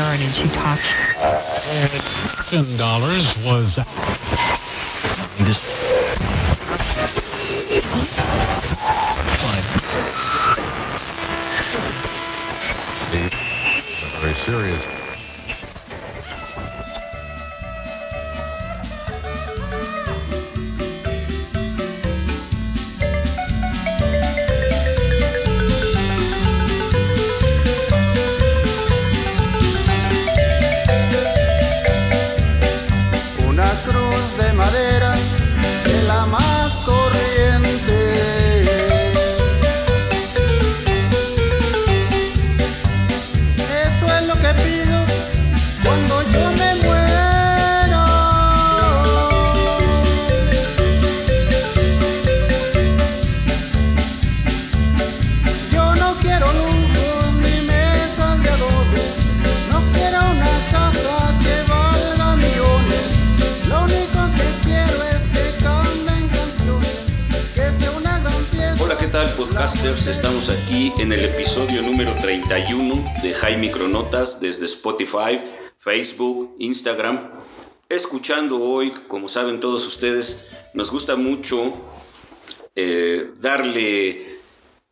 Aaron and she talked. Ten dollars was. fine Very serious. Desde Spotify, Facebook, Instagram. Escuchando hoy, como saben todos ustedes, nos gusta mucho eh, darle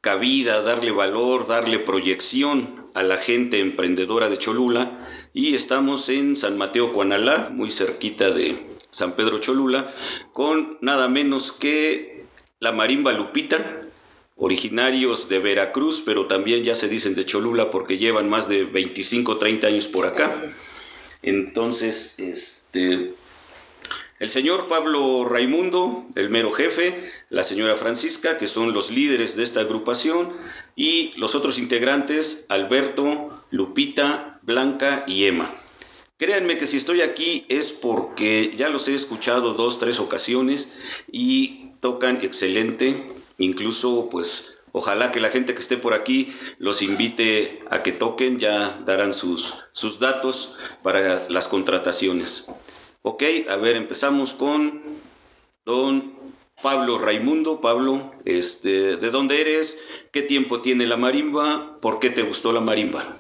cabida, darle valor, darle proyección a la gente emprendedora de Cholula y estamos en San Mateo Cuanalá, muy cerquita de San Pedro Cholula, con nada menos que la marimba Lupita, originarios de Veracruz, pero también ya se dicen de Cholula porque llevan más de 25, 30 años por acá. Entonces, este, el señor Pablo Raimundo, el mero jefe, la señora Francisca, que son los líderes de esta agrupación, y los otros integrantes, Alberto, Lupita, Blanca y Emma. Créanme que si estoy aquí es porque ya los he escuchado dos, tres ocasiones y tocan excelente, incluso pues ojalá que la gente que esté por aquí los invite a que toquen, ya darán sus, sus datos para las contrataciones. Ok, a ver, empezamos con don Pablo Raimundo. Pablo, este, ¿de dónde eres? ¿Qué tiempo tiene la marimba? ¿Por qué te gustó la marimba?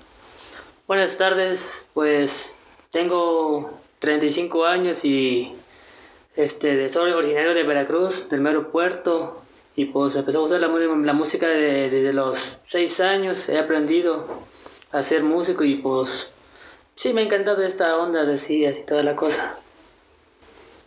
Buenas tardes, pues tengo 35 años y este, soy originario de Veracruz, del mero puerto, y pues me empezó a gustar la, música de- desde los 6 años, he aprendido a ser músico y pues sí me ha encantado esta onda de sillas y toda la cosa.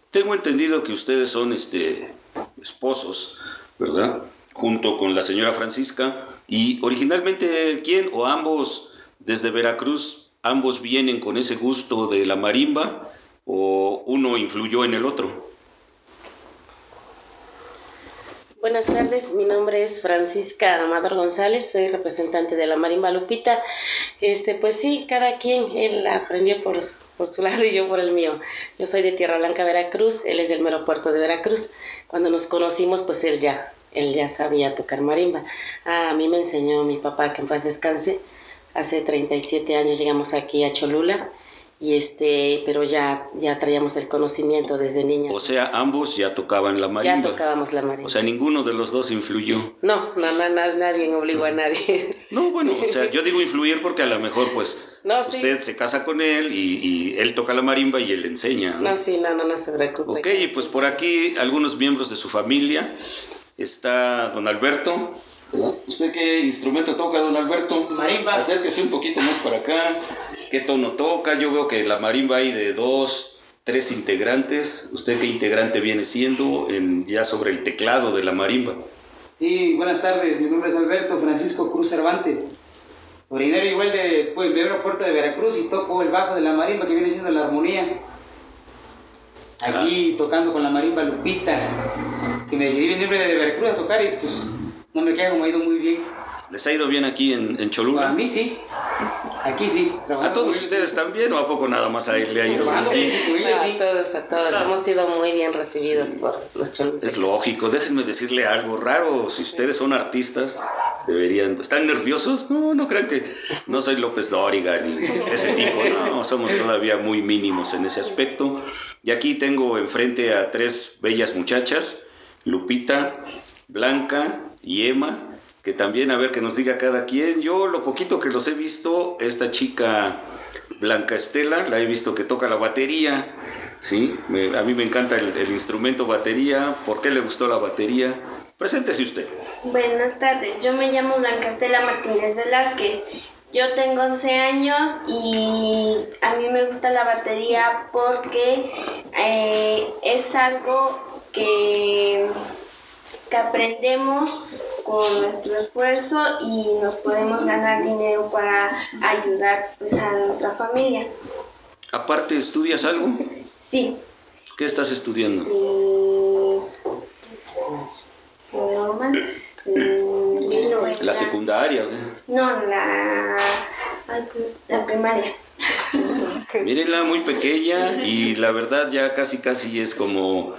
Tengo entendido que ustedes son este, esposos, ¿verdad? Junto con la señora Francisca. Y originalmente, ¿quién o ambos desde Veracruz, ambos vienen con ese gusto de la marimba o uno influyó en el otro? Buenas tardes, mi nombre es Francisca Amador González, soy representante de la Marimba Lupita. Este, pues sí, cada quien, él aprendió por, por su lado y yo por el mío. Yo soy de Tierra Blanca, Veracruz, él es del mero puerto de Veracruz. Cuando nos conocimos, pues él ya, él ya sabía tocar marimba. A mí me enseñó mi papá, que en paz descanse. Hace 37 años llegamos aquí a Cholula, y este, pero ya, ya traíamos el conocimiento desde niños. O sea, ambos ya tocaban la ya marimba. tocábamos la marimba. O sea, ninguno de los dos influyó. No, no, no, na- nadie obligó a nadie. No, bueno, o sea, yo digo influir porque a lo mejor, pues, No, sí. usted se casa con él y, y él toca la marimba y él enseña. ¿no? No, sí, no, no, no se preocupe. Ok, y pues por aquí algunos miembros de su familia. Está don Alberto. ¿Usted qué instrumento toca, don Alberto? Marimba. Acérquese un poquito más para acá. ¿Qué tono toca? Yo veo que la marimba hay de dos, tres integrantes. ¿Usted qué integrante viene siendo en, ya sobre el teclado de la marimba? Sí, buenas tardes. Mi nombre es Alberto Francisco Cruz Cervantes. Originario igual de pues, de aeropuerto de Veracruz y toco el bajo de la marimba que viene siendo la armonía. Aquí tocando con la marimba Lupita. Que me decidí venirme de Veracruz a tocar y pues no me queda como ha ido muy bien. ¿Les ha ido bien aquí en, en A Cholula? mí sí. Aquí sí. ¿A todos ustedes sí. también o a poco nada más a él le ha ido bien? sí, ellos A sí. todos, a todos. Hemos sido muy bien recibidos por los choluteños. Es lógico, déjenme decirle algo raro. Si ustedes son artistas, deberían. ¿Están nerviosos? No, no crean que no soy López Dóriga ni ese tipo. No, somos todavía muy mínimos en ese aspecto. Y aquí tengo enfrente a tres bellas muchachas: Lupita, Blanca y Emma. Que también a ver que nos diga cada quien. Yo, lo poquito que los he visto, esta chica Blanca Estela, la he visto que toca la batería, ¿sí? A mí me encanta el, instrumento batería. ¿Por qué le gustó la batería? Preséntese usted. Buenas tardes, yo me llamo Blancastela Martínez Velázquez. Yo tengo 11 años y a mí me gusta la batería porque eh, es algo que, que aprendemos con nuestro esfuerzo y nos podemos ganar dinero para ayudar pues, a nuestra familia. Aparte, ¿estudias algo? Sí, ¿Qué estás estudiando? mm, eso, La secundaria. ¿eh? No, la, pues, la primaria. Mírenla muy pequeña y la verdad ya casi casi es como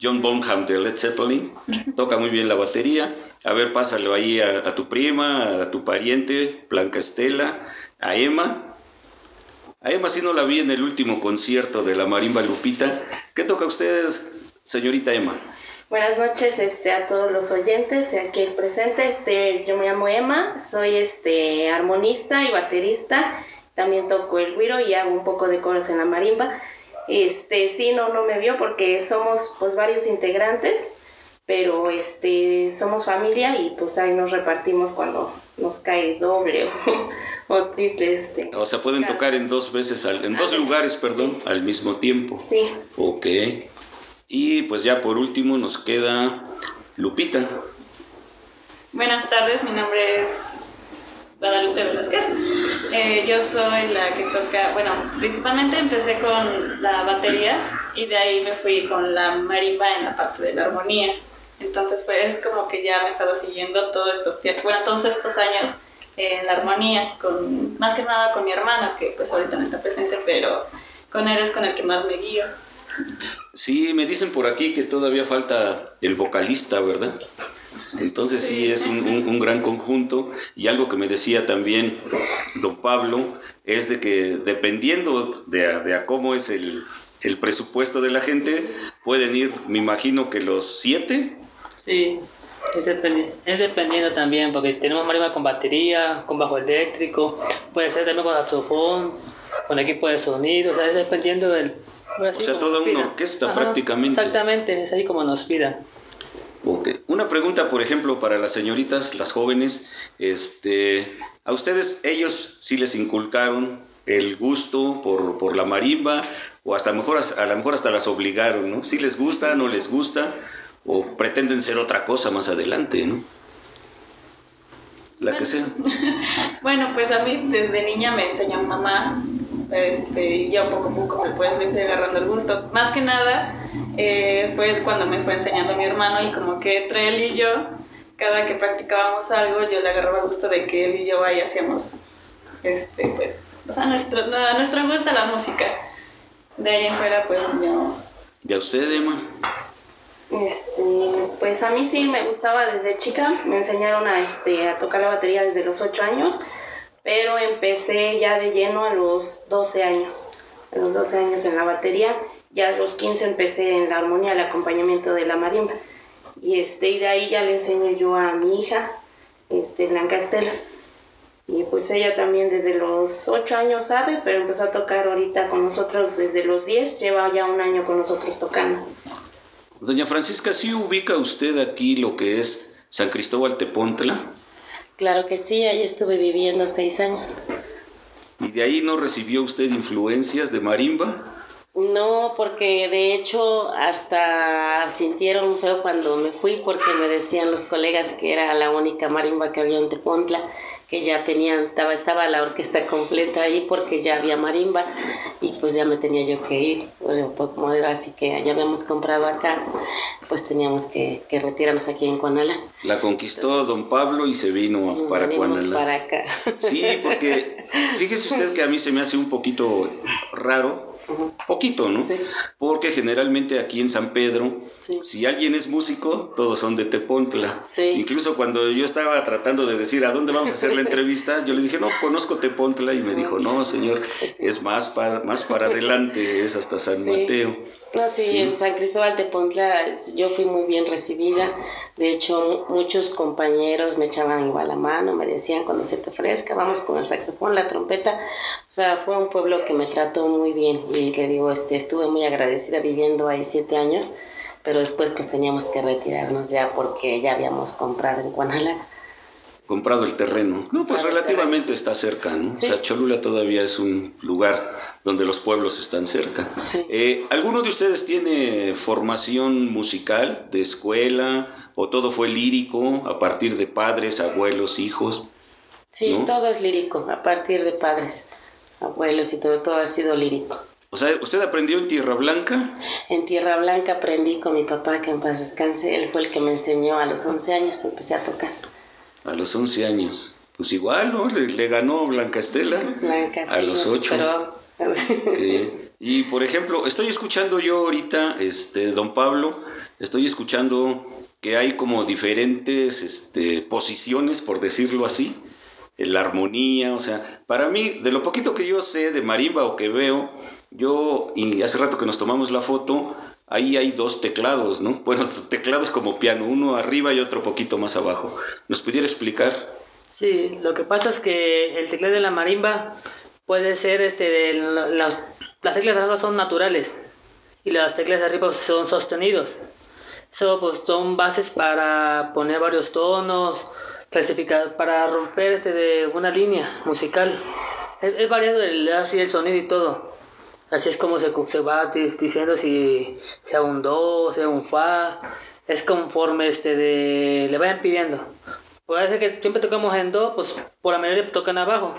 John Bonham de Led Zeppelin. Toca muy bien la batería. A ver, pásalo ahí a, a tu prima, a tu pariente, Blanca Estela, a Emma. A Emma sí no la vi en el último concierto de la Marimba Lupita. ¿Qué toca usted, señorita Emma? Buenas noches este, a todos los oyentes y aquí presente. Este, yo me llamo Emma, soy este, armonista y baterista. También toco el güiro y hago un poco de coros en la marimba. Este, sí, no, no me vio porque somos pues varios integrantes, pero este, somos familia y pues ahí nos repartimos cuando nos cae doble o, o triple. Este. O sea, pueden tocar en dos veces, al- en dos lugares, perdón, al mismo tiempo. Sí, Ok. Y pues ya por último nos queda Lupita. Buenas tardes, mi nombre es Guadalupe Velázquez. Eh, yo soy la que toca, bueno, principalmente empecé con la batería y de ahí me fui con la marimba en la parte de la armonía. Entonces pues como que ya me he estado siguiendo todos estos bueno, todos estos años en la armonía, con, más que nada con mi hermano, que pues ahorita no está presente, pero con él es con el que más me guío. Sí, me dicen por aquí que todavía falta el vocalista, ¿verdad? Entonces sí, es un, un- un gran conjunto y algo que me decía también don Pablo es de que dependiendo de, a- de a cómo es el, el presupuesto de la gente, pueden ir, me imagino que los siete, Sí, es, dependi- es dependiendo también, porque tenemos marimba con batería, con bajo eléctrico, puede ser también con saxofón, con equipo de sonido, o sea, es dependiendo del... O sea, toda una orquesta prácticamente. Exactamente, es ahí como nos pidan. Ok. Una pregunta, por ejemplo, para las señoritas, las jóvenes, este, a ustedes, ellos sí les inculcaron el gusto por, por la marimba, o hasta mejor, a lo mejor hasta las obligaron, ¿no? Si les gusta, no les gusta, o pretenden ser otra cosa más adelante, ¿no? La que sea. Bueno, pues a mí desde niña me enseñó mamá, este, y ya poco a poco me le fui agarrando el gusto. Más que nada eh, fue cuando me fue enseñando mi hermano y como que entre él y yo, cada que practicábamos algo, yo le agarraba gusto de que él y yo ahí hacíamos, este, pues, o sea, nuestro, no, nuestro gusto a la música. De ahí en fuera, pues yo ¿Y a usted, Emma? Este, pues a mí sí me gustaba desde chica, me enseñaron a, este, a tocar la batería desde los 8 años, pero empecé ya de lleno a los 12 años, a los 12 años en la batería, ya a los 15 empecé en la armonía, el acompañamiento de la marimba, y, este, y de ahí ya le enseñé yo a mi hija, este, Blanca Estela, y pues ella también desde los 8 años sabe, pero empezó a tocar ahorita con nosotros desde los 10, lleva ya un año con nosotros tocando. Doña Francisca, ¿sí ubica usted aquí lo que es San Cristóbal Tepontla? Claro que sí, ahí estuve viviendo seis años. ¿Y de ahí no recibió usted influencias de marimba? No, porque de hecho hasta sintieron feo cuando me fui porque me decían los colegas que era la única marimba que había en Tepontla, que ya tenían, estaba, estaba la orquesta completa ahí porque ya había marimba y pues ya me tenía yo que ir. Pues como era así que ya habíamos comprado acá, pues teníamos que, que retirarnos aquí en Cuanala. La conquistó don Pablo y se vino para Cuanala. para acá. Sí, porque fíjese usted que a mí se me hace un poquito raro, poquito, ¿no? Sí. Porque generalmente aquí en San Pedro, Sí. si alguien es músico, todos son de Tepontla. Sí. Incluso cuando yo estaba tratando de decir a dónde vamos a hacer la entrevista, yo le dije, no, conozco Tepontla y me dijo, no, señor, es más para, más para adelante, es hasta San. Mateo. No, sí, Sí. en San Cristóbal de Pontla yo fui muy bien recibida. De hecho, muchos compañeros me echaban igual la mano, me decían cuando se te ofrezca, vamos con el saxofón, la trompeta. O sea, fue un pueblo que me trató muy bien y le digo, este, estuve muy agradecida viviendo ahí siete años, pero después pues teníamos que retirarnos ya porque ya habíamos comprado en Guanala. Comprado el terreno. No, pues relativamente está cerca, ¿no? Sí. O sea, Cholula todavía es un lugar donde los pueblos están cerca. Sí. Eh, ¿Alguno de ustedes tiene formación musical de escuela o todo fue lírico a partir de padres, abuelos, hijos? Sí, ¿No? todo es lírico, a partir de padres, abuelos y todo, todo ha sido lírico. O sea, ¿usted aprendió en Tierra Blanca? En Tierra Blanca aprendí con mi papá, que en paz descanse. Él fue el que me enseñó a los 11 años, empecé a tocar. A los 11 años. Pues igual, ¿no? Le, le ganó Blanca Estela. Blanca, A sí, los nos 8. superó. Qué bien. Y por ejemplo, estoy escuchando yo ahorita, este, don Pablo, estoy escuchando que hay como diferentes este, posiciones, por decirlo así, en la armonía, o sea, para mí, de lo poquito que yo sé de marimba o que veo, yo, y hace rato que nos tomamos la foto, ahí hay dos teclados, ¿no? Bueno, teclados como piano, uno arriba y otro poquito más abajo. ¿Nos pudiera explicar? Sí, lo que pasa es que el teclado de la marimba puede ser, este, la- la- las teclas abajo son naturales y las teclas de arriba son sostenidos. Eso pues son bases para poner varios tonos, clasificar, para romper este de una línea musical. Es, es variado el, así el sonido y todo. Así es como se, se va di- diciendo si sea un do, sea un fa. Es conforme este de le vayan pidiendo. Puede ser que siempre tocamos en do, pues por la mayoría tocan abajo.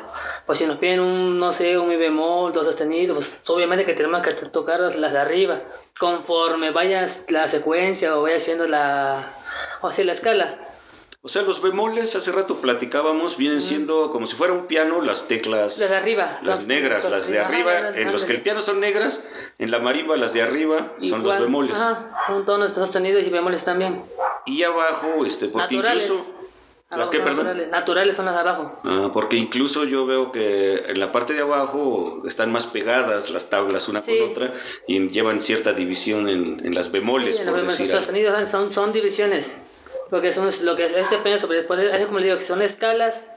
Pues si nos piden un, no sé, un mi bemol, do sostenido, pues obviamente que tenemos que tocar las, de arriba. Conforme vaya la secuencia o vaya siendo la, o así la escala. O sea, los bemoles, hace rato platicábamos, vienen siendo como si fuera un piano, las teclas. Las de arriba. Las negras, las- las de arriba. En los que el piano son negras, en la marimba las de arriba son los bemoles. Ajá, son tonos sostenidos y bemoles también. Y abajo, este, porque Naturales. incluso. ¿Las que, perdón? Naturales. naturales son las de abajo. Ah, porque incluso yo veo que en la parte de abajo están más pegadas las tablas una Sí. con otra y llevan cierta división en, en las bemoles, Sí, por los decir los algo. sonidos son, son divisiones. Porque son lo que es este depende sobre es como le digo que son escalas.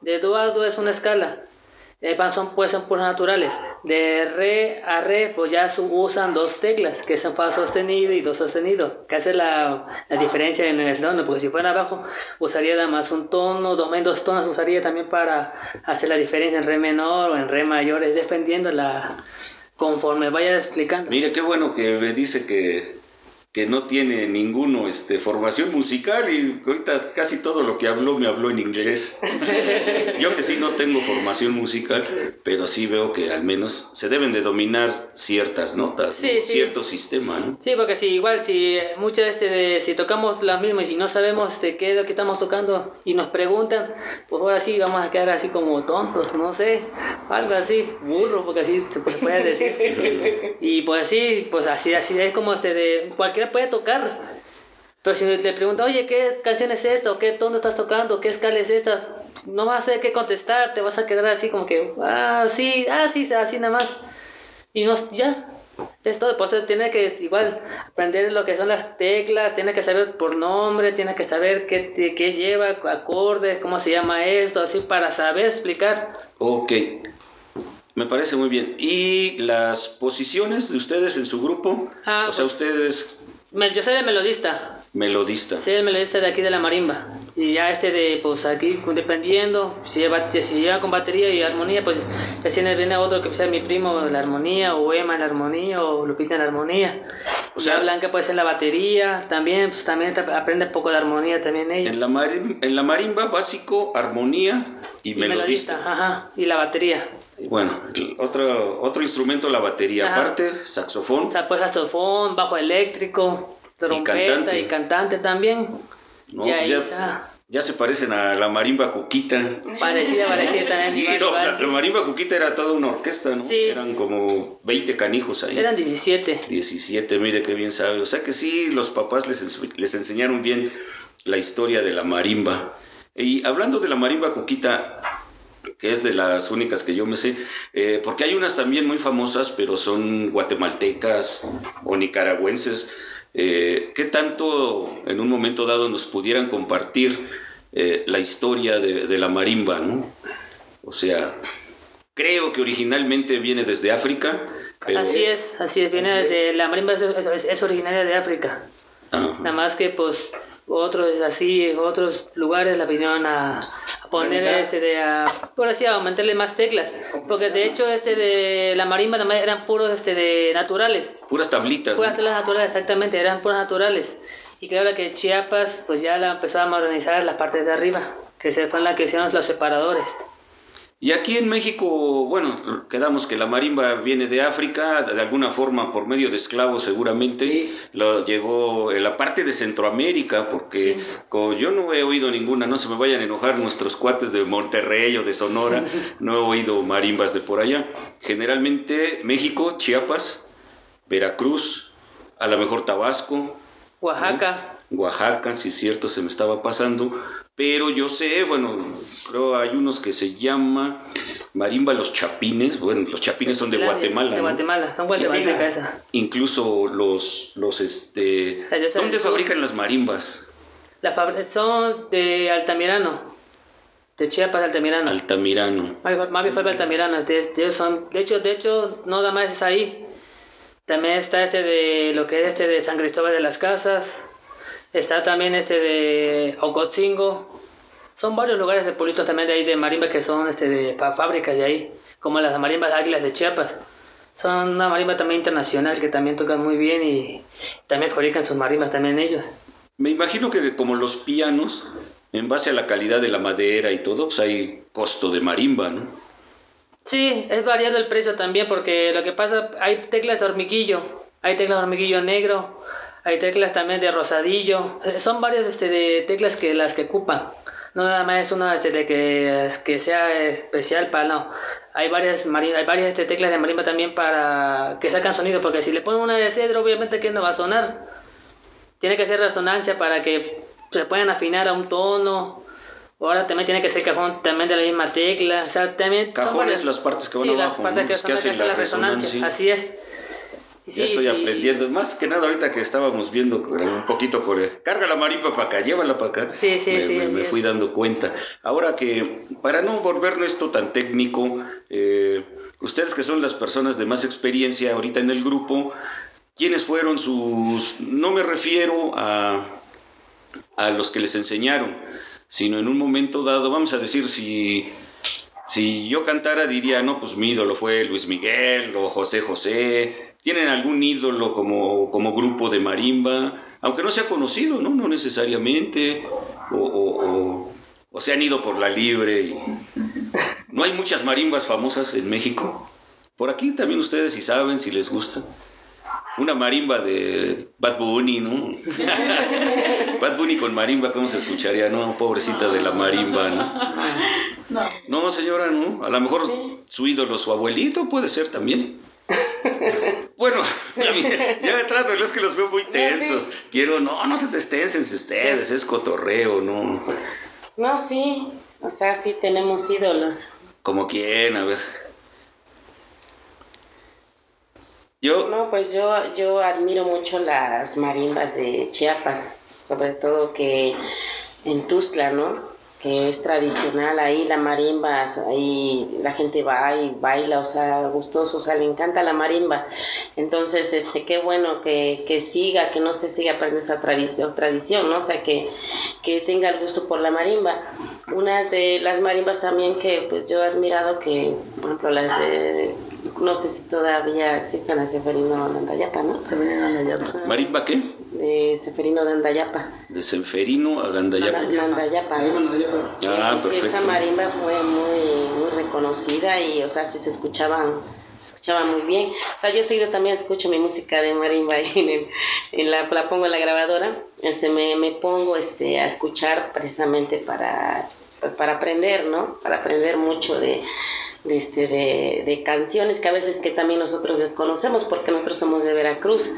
De do a do es una escala. Eh, son pues son puros naturales. De re a re pues ya su- usan dos teclas que son fa sostenido y do sostenido. Que hace la, la diferencia en el tono. Porque si fuera abajo usaría nada más un tono, dos, dos tonos usaría también para hacer la diferencia en re menor o en re mayor. Es dependiendo la conforme vaya explicando. Mire, qué bueno que me dice que, que no tiene ninguno este, formación musical y ahorita casi todo lo que habló me habló en inglés. Yo que sí no tengo formación musical, pero sí veo que al menos se deben de dominar ciertas notas, ¿no? Sí, sí. cierto sistema, ¿no? Sí, porque si igual si muchas este de, si tocamos las mismas y si no sabemos de qué es lo que estamos tocando y nos preguntan, pues ahora sí vamos a quedar así como tontos, no sé, algo así, burro, porque así se puede decir. Y pues así, pues así, así es como este de puede tocar. Pero si le pregunta, oye, ¿qué canción es esta? ¿O qué tono estás tocando? ¿Qué escala es esta? No vas a saber qué contestar, te vas a quedar así como que, ah, sí, ah, sí, así nada más. Y no, ya, es todo, pues tiene que igual aprender lo que son las teclas, tiene que saber por nombre, tiene que saber qué, qué lleva, acordes, cómo se llama esto, así para saber explicar. Ok, me parece muy bien. ¿Y las posiciones de ustedes en su grupo? Ah, o sea, pues- ustedes Yo soy el melodista, melodista. soy el melodista de aquí de la marimba. Y ya este de, pues aquí, dependiendo, si lleva, si lleva con batería y armonía, pues recién viene otro que sea mi primo la armonía, o Emma en la armonía, o Lupita en la armonía. O sea- Blanca puede ser la batería, también, pues también aprende un poco de armonía también ella. En la, marim- en la marimba básico, armonía y, Y melodista. ajá, y la batería. Y Bueno, otro, otro instrumento, la batería. Ajá. Aparte, saxofón. O sea, pues saxofón, bajo eléctrico, trompeta cantante. y cantante, también. No, y pues ya, ya se parecen a la marimba cuquita. Parecida, parecida también. Sí, no, la, la marimba cuquita era toda una orquesta, ¿no? Sí. Eran como 20 canijos ahí. Eran 17. 17, mire qué bien sabe. O sea que sí, los papás les, les enseñaron bien la historia de la marimba. Y hablando de la marimba cuquita, que es de las únicas que yo me sé, eh, porque hay unas también muy famosas, pero son guatemaltecas o nicaragüenses. Eh, ¿Qué tanto en un momento dado nos pudieran compartir eh, la historia de, de la marimba? ¿no? O sea, creo que originalmente viene desde África. pero- Así es, así es, viene de la marimba es, es- es originaria de África. Ajá. Nada más que pues otros así, otros lugares la vinieron a, a poner este de a, por así aumentarle más teclas. Porque de hecho este de la marimba más eran puros este de naturales. Puras tablitas. Puras teclas naturales, exactamente, eran puras naturales. Y claro que Chiapas pues ya la empezó a modernizar las partes de arriba, que se fue en la que hicieron los separadores. Y aquí en México, bueno, quedamos que la marimba viene de África, de alguna forma por medio de esclavos seguramente, Sí. lo llegó en la parte de Centroamérica, porque como yo no he oído ninguna, no se me vayan a enojar nuestros cuates de Monterrey o de Sonora, no he oído marimbas de por allá. Generalmente México, Chiapas, Veracruz, a lo mejor Tabasco, Oaxaca, Oaxaca, si es cierto, se me estaba pasando. Pero yo sé, bueno, creo hay unos que se llama Marimba Los Chapines. Bueno, los Chapines son de Guatemala. De ¿no? Guatemala, son guatemaltecas esa. Incluso los, los, este... sea, ¿Dónde fabrican las marimbas? La son de Altamirano, de Chiapas Altamirano. Altamirano. Bien fue de Altamirano, de, de ellos son, de hecho, de hecho, no nada más es ahí. También está este de lo que es este de San Cristóbal de las Casas. Está también este de Ocotzingo. Son varios lugares de pueblitos también de ahí de marimba que son este de fábricas de ahí, como las marimbas águilas de Chiapas. Son una marimba también internacional que también tocan muy bien y también fabrican sus marimbas también ellos. Me imagino que como los pianos, en base a la calidad de la madera y todo, pues hay costo de marimba, ¿no? Sí, es variado el precio también porque lo que pasa, hay teclas de hormiguillo, hay teclas de hormiguillo negro, hay teclas también de rosadillo, eh, son varias este, de teclas que las que ocupan. No nada más es una este, de que, que sea especial para no. Hay varias hay varias este, teclas de marimba también para que sacan sonido, porque si le ponen una de cedro, obviamente que no va a sonar. Tiene que ser resonancia para que se puedan afinar a un tono. Ahora también tiene que ser cajón también de la misma tecla. O sea, también son Cajones, varias- las partes que van sí, abajo, Las partes ¿no? que, Los que son hacen la hacen resonancia. Así es. Ya estoy sí. aprendiendo. Más que nada ahorita que estábamos viendo un poquito con el- carga la marimba para acá, llévala para acá. Sí, sí, me, sí, me- fui dando cuenta. Ahora que, para no volvernos esto tan técnico, eh, ustedes que son las personas de más experiencia ahorita en el grupo, ¿quiénes fueron sus... No me refiero a, a los que les enseñaron, sino en un momento dado, vamos a decir, si... Si yo cantara diría, no, pues mi ídolo fue Luis Miguel o José José. ¿Tienen algún ídolo como, como grupo de marimba? Aunque no sea conocido, ¿no? No necesariamente. O, o, o- o se han ido por la libre. y- No hay muchas marimbas famosas en México. Por aquí también ustedes si saben, si les gusta. Una marimba de Bad Bunny, ¿no? Bad Bunny con marimba, ¿cómo se escucharía? No, pobrecita de la marimba, ¿no? No, señora, no. A lo mejor su ídolo, su abuelito, puede ser también. Bueno, ya trato, es que los veo muy tensos. Quiero, no, no se destensense ustedes, es cotorreo, no. No, sí, o sea, sí tenemos ídolos. Como quien, a ver. Yo, No, pues yo, yo admiro mucho las marimbas de Chiapas, sobre todo que en Tuzla, ¿no? Que es tradicional ahí la marimba, ahí la gente va y baila, o sea, gustoso, o sea, le encanta la marimba. Entonces, este, qué bueno que, que siga, que no se siga perdiendo esa tradición, tradición, ¿no? O sea, que, que tenga el gusto por la marimba. Una de las marimbas también que pues yo he admirado que, por ejemplo, las de, no sé si todavía existen las de Seferino de Andayapa, ¿no? Se vienen a la llave. ¿marimba qué? De Seferino de Andayapa. De Senferino a Gandayapa. Andayapa, Ahí, ¿no? Ah, Porque Esa perfecto. marimba fue muy, muy reconocida y, o sea, sí se escuchaba, se escuchaba muy bien. O sea, yo seguido también escucho mi música de marimba ahí en, el- en la, la pongo en la grabadora. Este, me, me pongo este, a escuchar precisamente para, pues, para aprender, ¿no? Para aprender mucho de, de, este, de, de canciones que a veces que también nosotros desconocemos porque nosotros somos de Veracruz.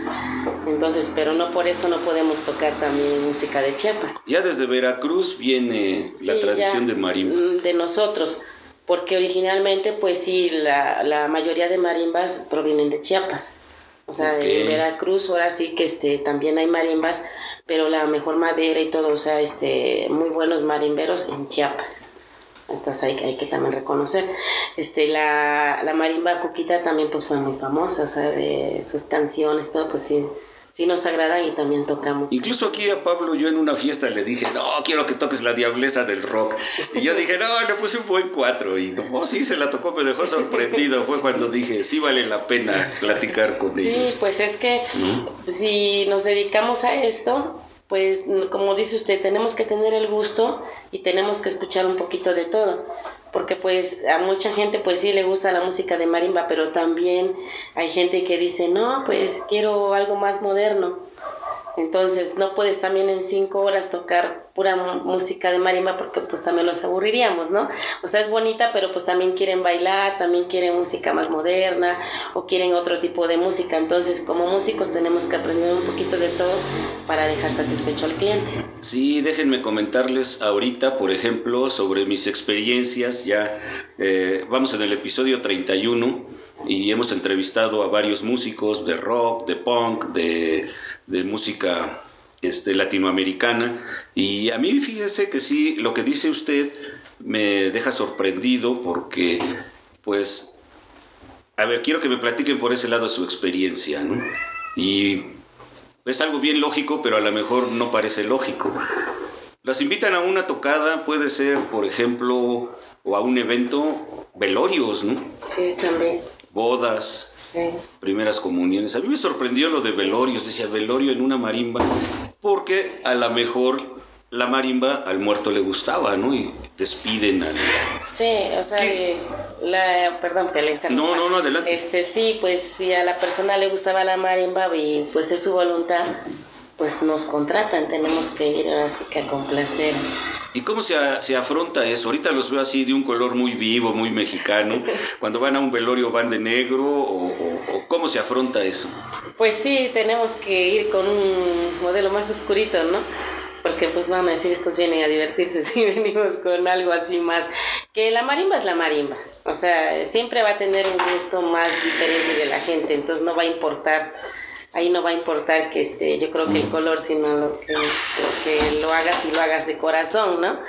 Entonces, pero no por eso no podemos tocar también música de Chiapas. Ya desde Veracruz viene la Sí, tradición ya, de marimba. mm, De nosotros. porque originalmente pues sí, la, la mayoría de marimbas provienen de Chiapas. O sea, Ok. en Veracruz ahora sí que este, también hay marimbas, pero la mejor madera y todo, o sea, este, muy buenos marimberos en Chiapas. Entonces hay, hay que también reconocer. Este, la, la marimba Cuquita también pues fue muy famosa, o sea, de sus canciones, todo, pues sí, sí nos agradan y también tocamos. Incluso aquí a Pablo yo en una fiesta le dije, no, quiero que toques la diableza del rock. Y yo dije, no, le puse un buen cuatro. Y no, sí, se la tocó, me dejó sorprendido. Fue cuando dije, sí vale la pena platicar con Sí, ellos. pues es que si nos dedicamos a esto, pues como dice usted, tenemos que tener el gusto y tenemos que escuchar un poquito de todo. Porque pues a mucha gente pues sí le gusta la música de marimba, pero también hay gente que dice, no, pues quiero algo más moderno. Entonces no puedes también en cinco horas tocar pura música de marimba porque pues también los aburriríamos, ¿no? O sea, es bonita, pero pues también quieren bailar, también quieren música más moderna o quieren otro tipo de música. Entonces como músicos tenemos que aprender un poquito de todo para dejar satisfecho al cliente. Sí, déjenme comentarles ahorita, por ejemplo, sobre mis experiencias. Ya eh, vamos en el episodio 31 y hemos entrevistado a varios músicos de rock, de punk, de, de música este, latinoamericana. Y a mí fíjese que sí, lo que dice usted me deja sorprendido porque, pues, a ver, quiero que me platiquen por ese lado su experiencia, ¿no? Y es algo bien lógico, pero a lo mejor no parece lógico. Las invitan a una tocada, puede ser, por ejemplo, o a un evento, velorios, ¿no? Sí, también. Bodas, Sí. primeras comuniones. A mí me sorprendió lo de velorios, decía velorio en una marimba, porque a lo mejor la marimba al muerto le gustaba, ¿no? Y despiden al... Sí, o sea, ¿Qué? la, perdón que le. No, no, no, adelante. Este, sí, pues si a la persona le gustaba la marimba y pues es su voluntad, pues nos contratan, tenemos que ir así que a complacer. ¿Y cómo se, a- se afronta eso? Ahorita los veo así de un color muy vivo, muy mexicano. Cuando van a un velorio van de negro o, o- o cómo se afronta eso. Pues sí, tenemos que ir con un modelo más oscurito, ¿no? Porque pues van a decir, estos vienen a divertirse si venimos con algo así más. Que la marimba es la marimba. O sea, siempre va a tener un gusto más diferente de la gente, entonces no va a importar. Ahí no va a importar que este, yo creo que el color, sino lo que, lo que lo hagas y lo hagas de corazón, ¿no?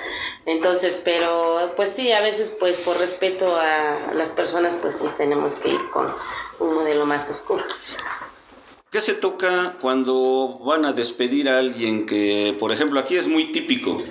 Entonces, pero pues sí, a veces pues por respeto a las personas, pues sí tenemos que ir con un modelo más oscuro. ¿Qué se toca cuando van a despedir a alguien que, por ejemplo, aquí es muy típico,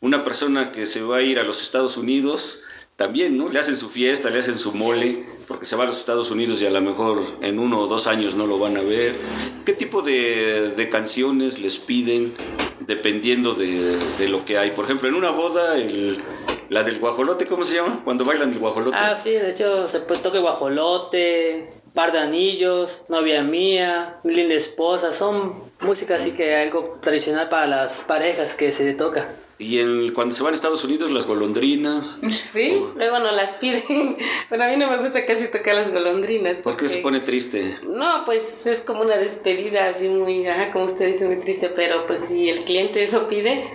una persona que se va a ir a los Estados Unidos, también, ¿no? Le hacen su fiesta, le hacen su mole, porque se va a los Estados Unidos y a lo mejor en uno o dos años no lo van a ver. ¿Qué tipo de, de canciones les piden dependiendo de, de lo que hay? Por ejemplo, en una boda, el, la del guajolote, ¿cómo se llama? Cuando bailan el guajolote. Ah, sí, de hecho se puede toque guajolote, par de anillos, novia mía, mi linda esposa, son música así que algo tradicional para las parejas que se toca. Y el, cuando se van a Estados Unidos, las golondrinas. Sí, luego nos las piden. Pero a mí no me gusta casi tocar las golondrinas. ¿Por qué se pone triste? No, pues es como una despedida así muy, ajá, como usted dice, muy triste. Pero pues si el cliente eso pide,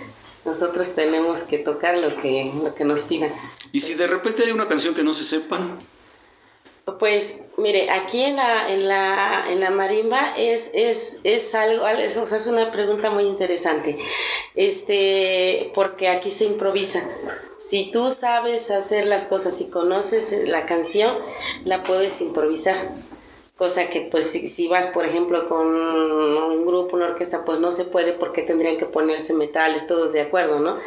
nosotros tenemos que tocar lo que, lo que nos pidan. Y si de repente hay una canción que no se sepan, Pues mire, aquí en la, en la, en la marimba es, es, es algo, es, o sea, es una pregunta muy interesante, este, porque aquí se improvisa. Si tú sabes hacer las cosas y conoces la canción, la puedes improvisar. Cosa que pues si, si vas por ejemplo con un grupo, una orquesta, pues no se puede porque tendrían que ponerse metales todos de acuerdo, ¿no?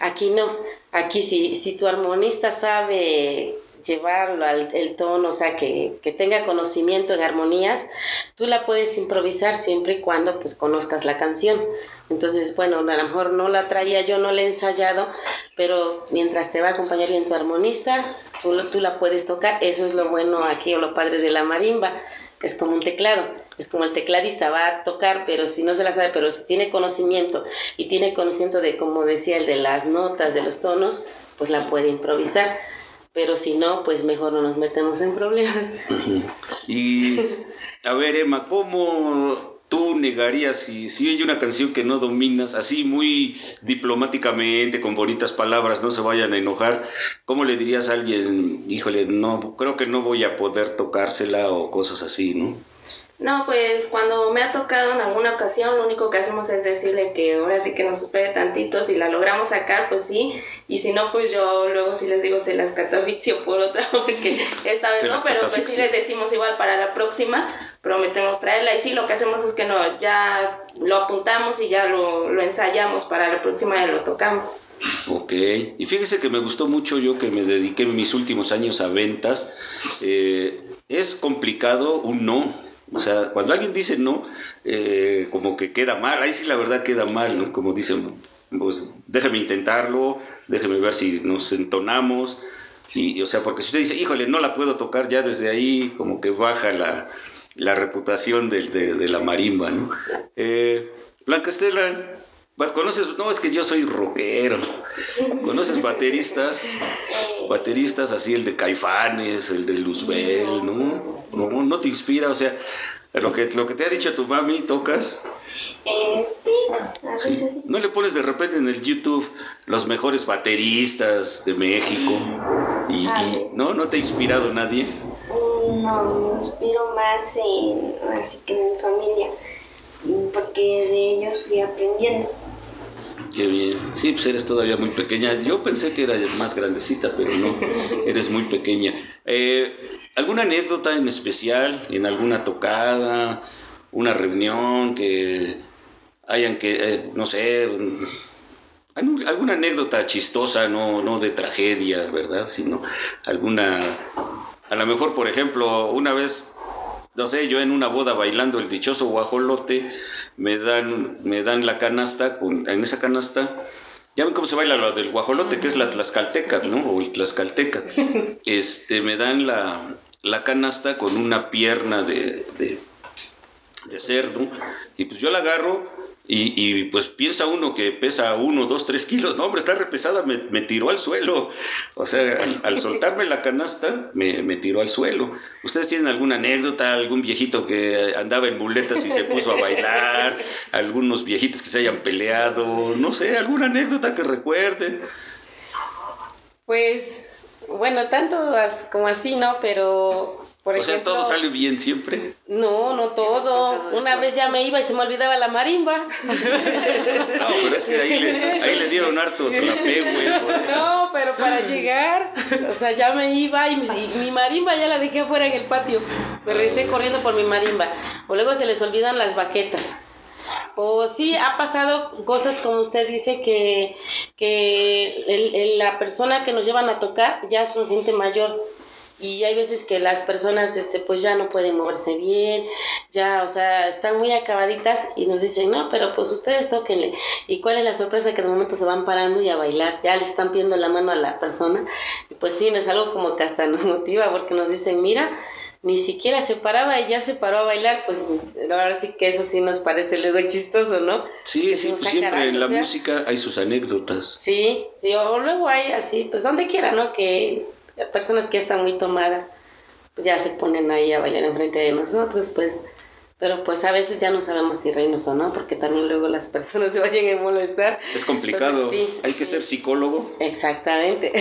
Aquí no, aquí si, si tu armonista sabe llevarlo al el tono, o sea, que, que tenga conocimiento en armonías, tú la puedes improvisar siempre y cuando pues conozcas la canción. Entonces, bueno, a lo mejor no la traía yo, no la he ensayado, pero mientras te va a acompañar bien tu armonista, tú, tú la puedes tocar. Eso es lo bueno aquí o lo padre de la marimba. Es como un teclado, es como el tecladista va a tocar, pero si no se la sabe, pero si tiene conocimiento y tiene conocimiento de, como decía, el de las notas, de los tonos, pues la puede improvisar. Pero si no, pues mejor no nos metemos en problemas. y a ver Emma, ¿cómo tú negarías si, si hay una canción que no dominas, así muy diplomáticamente, con bonitas palabras, no se vayan a enojar, ¿cómo le dirías a alguien, híjole, no, creo que no voy a poder tocársela o cosas así, ¿no? No, pues cuando me ha tocado en alguna ocasión, lo único que hacemos es decirle que ahora sí que nos supere tantito, si la logramos sacar, pues sí, y si no, pues yo luego sí les digo, se las catafixio por otra, porque esta vez Se no, pero pues sí les decimos igual para la próxima, prometemos traerla, y sí, lo que hacemos es que no, ya lo apuntamos y ya lo, lo ensayamos, para la próxima ya lo tocamos. Ok, y fíjese que me gustó mucho yo que me dediqué mis últimos años a ventas. eh, es complicado un no. O sea, cuando alguien dice no, eh, como que queda mal. Ahí sí la verdad queda mal, ¿no? Como dicen, pues déjame intentarlo, déjeme ver si nos entonamos. Y, o sea, porque si usted dice, híjole, no la puedo tocar, ya desde ahí como que baja la, la reputación de, la marimba, ¿no? Eh, Blanca Estela, ¿va- ¿conoces? No, es que yo soy rockero. ¿Conoces bateristas? Bateristas así, el de Caifanes, el de Luzbel, ¿no? ¿no? ¿No te inspira? O sea, lo que, lo que te ha dicho tu mami, ¿tocas? Eh, sí, a veces sí. ¿No le pones de repente en el YouTube los mejores bateristas de México? Y, y- ¿no? ¿No te ha inspirado nadie? Mm, No, me inspiro más en, así que en mi familia, porque de ellos fui aprendiendo. Qué bien. Sí, pues eres todavía muy pequeña. Yo pensé que eras más grandecita, pero no, eres muy pequeña. Eh, ¿Alguna anécdota en especial, en alguna tocada, una reunión que hayan que, eh, no sé, alguna anécdota chistosa, no, no de tragedia, ¿verdad? Sino alguna, a lo mejor, por ejemplo, una vez no sé, yo en una boda bailando el dichoso guajolote, me dan, me dan la canasta, con, en esa canasta, ya ven cómo se baila lo del guajolote, que es la tlaxcalteca, ¿no? O el tlaxcalteca. Este, me dan la, la canasta con una pierna de, de, de cerdo, y pues yo la agarro. Y, pues piensa uno que pesa uno, dos, tres kilos. No, hombre, está repesada, me, me tiró al suelo. O sea, al, soltarme la canasta, me, me tiró al suelo. ¿Ustedes tienen alguna anécdota? ¿Algún viejito que andaba en muletas y se puso a bailar? ¿Algunos viejitos que se hayan peleado? No sé, ¿alguna anécdota que recuerden? Pues, bueno, tanto como así, ¿no? Pero, por o sea, todo sale bien siempre. No, no todo. Una vez ya me iba y se me olvidaba la marimba. No, pero es que ahí le, ahí le dieron harto trapé, güey, por eso. No, pero para llegar, o sea, ya me iba y mi, y mi marimba ya la dejé afuera en el patio. Me regresé corriendo por mi marimba. O luego se les olvidan las baquetas. O sí, ha pasado cosas como usted dice que, que el- el- la persona que nos llevan a tocar ya son gente mayor. Y hay veces que las personas este, pues ya no pueden moverse bien, ya, o sea, están muy acabaditas y nos dicen, no, pero pues ustedes tóquenle. ¿Y cuál es la sorpresa? Que de momento se van parando y a bailar, ya le están pidiendo la mano a la persona. Y pues sí, no es algo como que hasta nos motiva porque nos dicen, mira, ni siquiera se paraba y ya se paró a bailar, pues ahora sí que eso sí nos parece luego chistoso, ¿no? Sí, sí, pues "Ah, siempre caray, en o la sea, música hay sus anécdotas. Sí, sí, o luego hay así, pues donde quiera, ¿no? Que personas que están muy tomadas, pues ya se ponen ahí a bailar enfrente de nosotros, pues. Pero pues a veces ya no sabemos si reírnos o no, porque también luego las personas se vayan a molestar. Es complicado. Entonces, sí, hay que sí. ser psicólogo. Exactamente.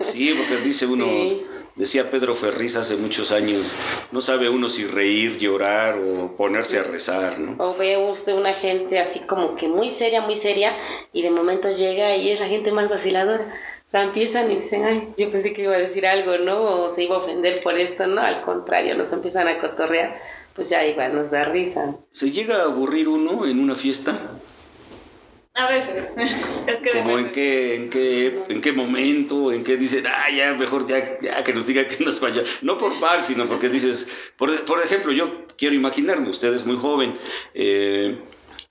Sí, porque dice uno, Sí. decía Pedro Ferriz hace muchos años, no sabe uno si reír, llorar o ponerse a rezar, ¿no? O ve usted una gente así como que muy seria, muy seria, y de momento llega y es la gente más vaciladora. O sea, empiezan y dicen, ay, yo pensé que iba a decir algo, ¿no? O se iba a ofender por esto, ¿no? Al contrario, nos empiezan a cotorrear, pues ya igual nos da risa. ¿Se llega a aburrir uno en una fiesta? A veces. es que ¿Como en qué, en qué, en qué momento, en qué dicen, ah, ya, mejor ya, ya que nos digan que nos falló? No por mal, sino porque dices, por, por ejemplo, yo quiero imaginarme, usted es muy joven, eh,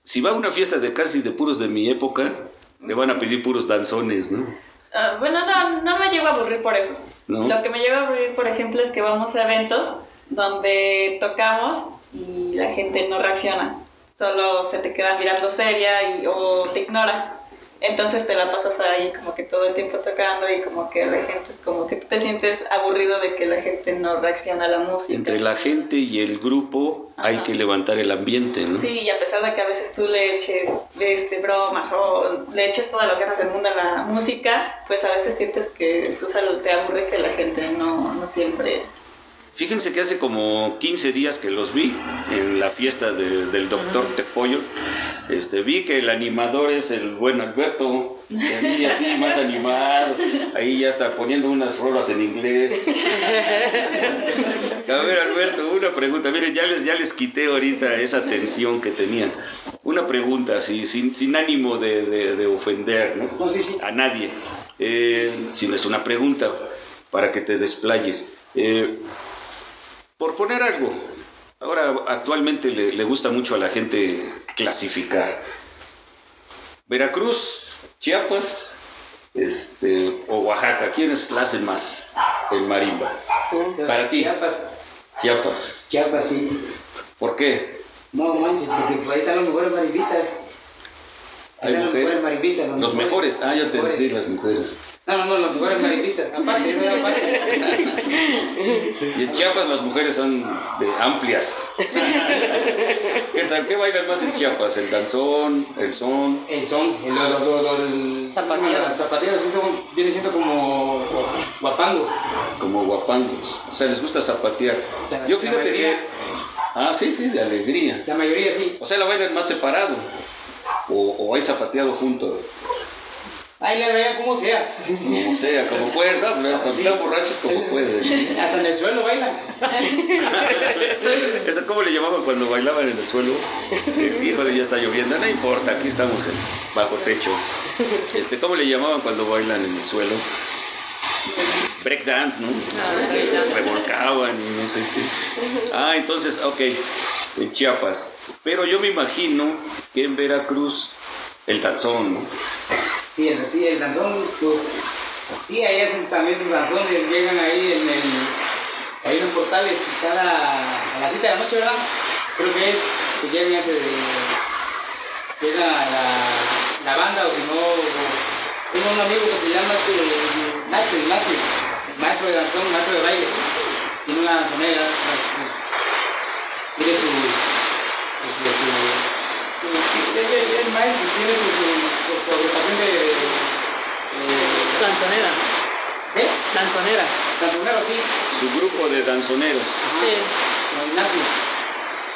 si va a una fiesta de casi de puros de mi época, le van a pedir puros danzones, ¿no? Ah, bueno, no, no me llego a aburrir por eso. ¿No? Lo que me lleva a aburrir, por ejemplo, es que vamos a eventos donde tocamos y la gente no reacciona. Solo se te queda mirando seria y, o te ignora. Entonces te la pasas ahí como que todo el tiempo tocando y como que la gente es como que tú te sientes aburrido de que la gente no reacciona a la música. Entre la gente y el grupo hay Ajá. que levantar el ambiente, ¿no? Sí, y a pesar de que a veces tú le eches este, bromas o le eches todas las ganas del mundo a la música, pues a veces sientes que tú solo te aburre que la gente no, no siempre... Fíjense que hace como 15 días que los vi en la fiesta de- del doctor Tepollo. Este, vi que el animador es el buen Alberto, que a mí aquí más animado. Ahí ya está poniendo unas rolas en inglés. A ver, Alberto, una pregunta. Miren, ya les, ya les quité ahorita esa tensión que tenían. Una pregunta, así, sin, sin ánimo de, de- de ofender ¿no? No, sí, sí. a nadie. Eh, si no es una pregunta, para que te desplayes. Eh, por poner algo, ahora actualmente le, le gusta mucho a la gente clasificar. Veracruz, Chiapas, este, o Oaxaca, ¿quiénes la hacen más? El marimba. Para ti. Chiapas, Chiapas. Chiapas, sí. ¿Por qué? No manches, porque por ahí están los mejores marimbistas. Ahí están los mujeres. mejores marimbistas. Los mejores. Ah, ya te mejores. entendí, las mujeres. No, no, no, los mejores marimbistas. Aparte, eso es aparte. Y en Chiapas las mujeres son de amplias. ¿Qué tal? ¿Qué bailan más en Chiapas? ¿El danzón? ¿El son? El son, el, el Zapateo. el zapateo, sí, son, viene siendo como guapangos. Como guapangos. O sea, les gusta zapatear. Yo fíjate que... Ah, sí, sí, de alegría. La mayoría sí. O sea, la bailan más separado. O, o hay zapateado junto. Ahí le vean como sea. Como sea, como pueden. No, no, cuando están borrachos, como pueden. Hasta en el suelo bailan. ¿Eso cómo le llamaban cuando bailaban en el suelo? Eh, híjole, ya está lloviendo. No importa, aquí estamos en bajo techo. Este, ¿Cómo le llamaban cuando bailan en el suelo? Breakdance, ¿no? Se revolcaban y no sé qué. Ah, entonces, ok, en Chiapas. Pero yo me imagino que en Veracruz el danzón, ¿no? Sí, el, sí, el danzón, pues, sí, ahí hacen también sus danzones, llegan ahí en el, ahí en los portales, está a la, a las 7 de la noche, ¿verdad? Creo que es, que llegan ese de, llega la, la banda, o si no, tengo un amigo que se llama este, Nacho Ignacio, maestro de danzón, maestro de baile, tiene una danzonera, tiene sus, sus, él- él- él maestro, tiene su, su, agrupación de, eh, Danzonera. ¿qué? Danzonera. Danzonero, sí, Su grupo de danzoneros. Sí. con Ignacio.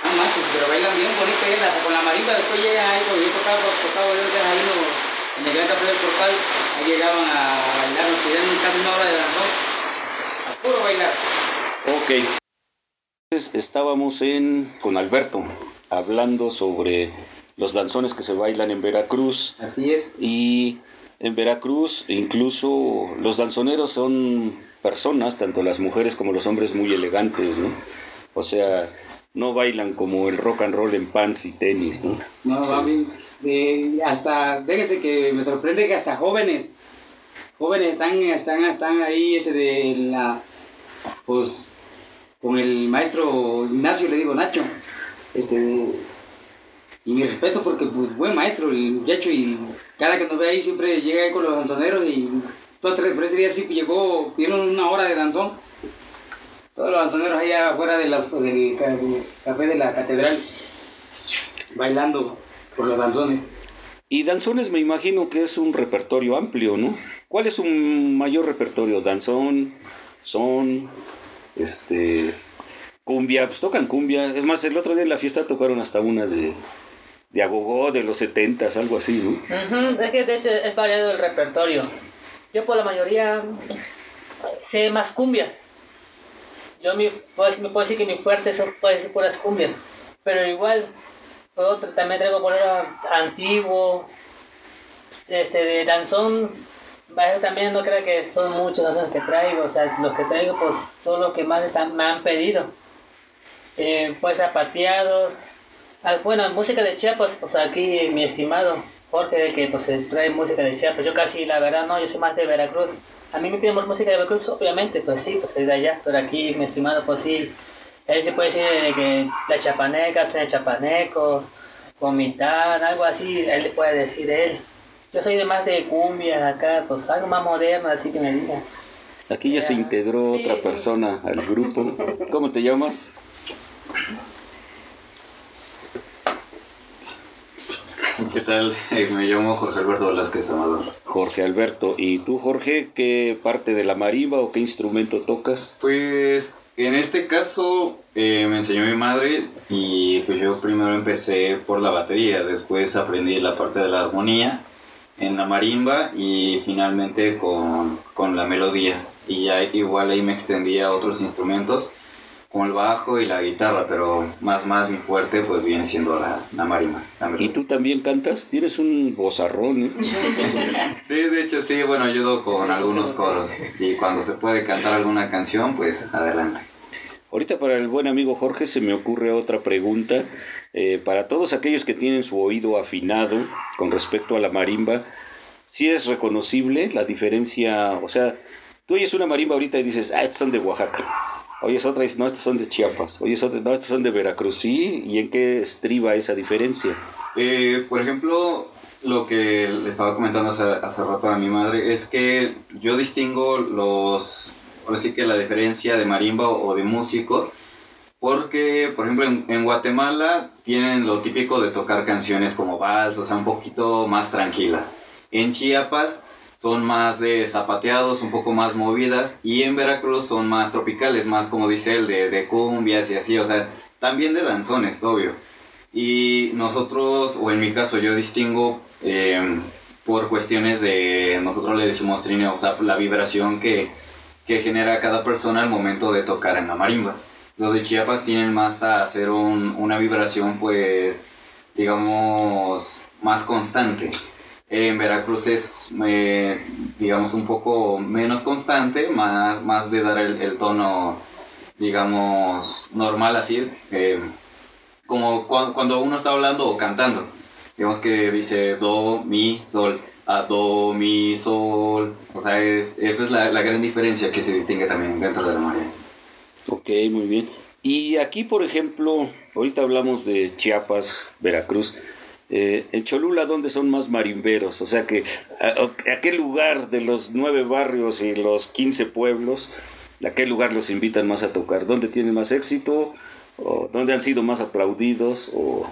Ah, machos, pero bailan bien bonito, ahí, hasta con la marimba, después llegan ahí, cuando yo tocaba, tocaba yo ahí en, los- en el gran café del portal, ahí llegaban a bailar, nos pedían casi una hora de danzón, a puro bailar. Ok. Entonces, Estábamos en, con Alberto hablando sobre los danzones que se bailan en Veracruz. Así es. Y en Veracruz incluso los danzoneros son personas, tanto las mujeres como los hombres, muy elegantes, ¿no? O sea, no bailan como el rock and roll en pants y tenis, ¿no? No, va bien. De- hasta, fíjese que me sorprende que hasta jóvenes, jóvenes están, están, están ahí, ese de la, pues, con el maestro Ignacio, le digo Nacho, este, y mi respeto porque, pues, buen maestro el muchacho, y cada que nos ve ahí siempre llega ahí con los danzoneros, y todo, por ese día sí llegó, pidieron una hora de danzón, todos los danzoneros ahí afuera del café de la catedral, bailando por los danzones. Y danzones me imagino que es un repertorio amplio, ¿no? ¿Cuál es un mayor repertorio? Danzón, son, este, cumbia, pues tocan cumbia. Es más, el otro día en la fiesta tocaron hasta una de, de agogó de los setentas, algo así, ¿no? Es que de hecho es variado el repertorio. Yo por la mayoría sé más cumbias. Yo decir- me puedo decir que mi fuerte son puede ser puras cumbias. Pero igual puedo también traigo bolero antiguo, este de danzón. También no creo que son muchos danzones que traigo. O sea, los que traigo pues son los que más están, me han pedido. Eh, pues zapateados. Ah, bueno, música de Chiapas, pues aquí mi estimado Jorge, de que pues trae música de Chiapas. Yo casi, la verdad, no, yo soy más de Veracruz. A mí me piden música de Veracruz, obviamente, pues sí, pues soy de allá. Pero aquí mi estimado, pues sí, él se puede decir de que la chapaneca, tiene chapanecos, vomitar, algo así, él le puede decir él. Yo soy de más de cumbia acá, pues algo más moderno, así que me digan. Aquí ya se integró Sí. otra persona al grupo. ¿Cómo te llamas? ¿Qué tal? Eh, me llamo Jorge Alberto Velázquez Amador. Jorge Alberto. ¿Y tú, Jorge, qué parte de la marimba o qué instrumento tocas? Pues en este caso eh, me enseñó mi madre y pues yo primero empecé por la batería, después aprendí la parte de la armonía en la marimba y finalmente con, con la melodía. Y ya igual ahí me extendí a otros instrumentos como el bajo y la guitarra, pero más más mi fuerte pues viene siendo la, la marimba. la ¿Y tú también cantas? Tienes un vozarrón, ¿eh? Sí, de hecho sí, bueno, ayudo con algunos coros y cuando se puede cantar alguna canción, pues adelante. Ahorita para el buen amigo Jorge se me ocurre otra pregunta. Eh, para todos aquellos que tienen su oído afinado con respecto a la marimba, ¿sí es reconocible la diferencia? O sea, tú oyes una marimba ahorita y dices, ah, estos son de Oaxaca. Oyes otra y dices, no, estos son de Chiapas. Oyes otra, no, estos son de Veracruz. ¿Sí? ¿Y en qué estriba esa diferencia? Eh, por ejemplo, lo que le estaba comentando hace, hace rato a mi madre es que yo distingo los, ahora sí que la diferencia de marimba o de músicos, porque, por ejemplo, en, en Guatemala tienen lo típico de tocar canciones como vals, o sea, un poquito más tranquilas. En Chiapas son más de zapateados, un poco más movidas, y en Veracruz son más tropicales, más como dice él, de, de cumbias y así, o sea, también de danzones, obvio. Y nosotros, o en mi caso, yo distingo eh, por cuestiones de, nosotros le decimos trineo, o sea, la vibración que, que genera cada persona al momento de tocar en la marimba. Los de Chiapas tienen más a hacer un- una vibración, pues, digamos, más constante. En Veracruz es, eh, digamos, un poco menos constante, más, más de dar el, tono, digamos, normal así, eh, como cua- cuando uno está hablando o cantando. Digamos que dice do, mi, sol, a do, mi, sol. O sea, es, esa es la, la gran diferencia que se distingue también dentro de la marimba. Ok, muy bien. Y aquí, por ejemplo, ahorita hablamos de Chiapas, Veracruz. Eh, en Cholula, ¿dónde son más marimberos? O sea que, ¿a, qué lugar de los nueve barrios y los 15 pueblos, a qué lugar los invitan más a tocar? ¿Dónde tienen más éxito? ¿O dónde han sido más aplaudidos? ¿O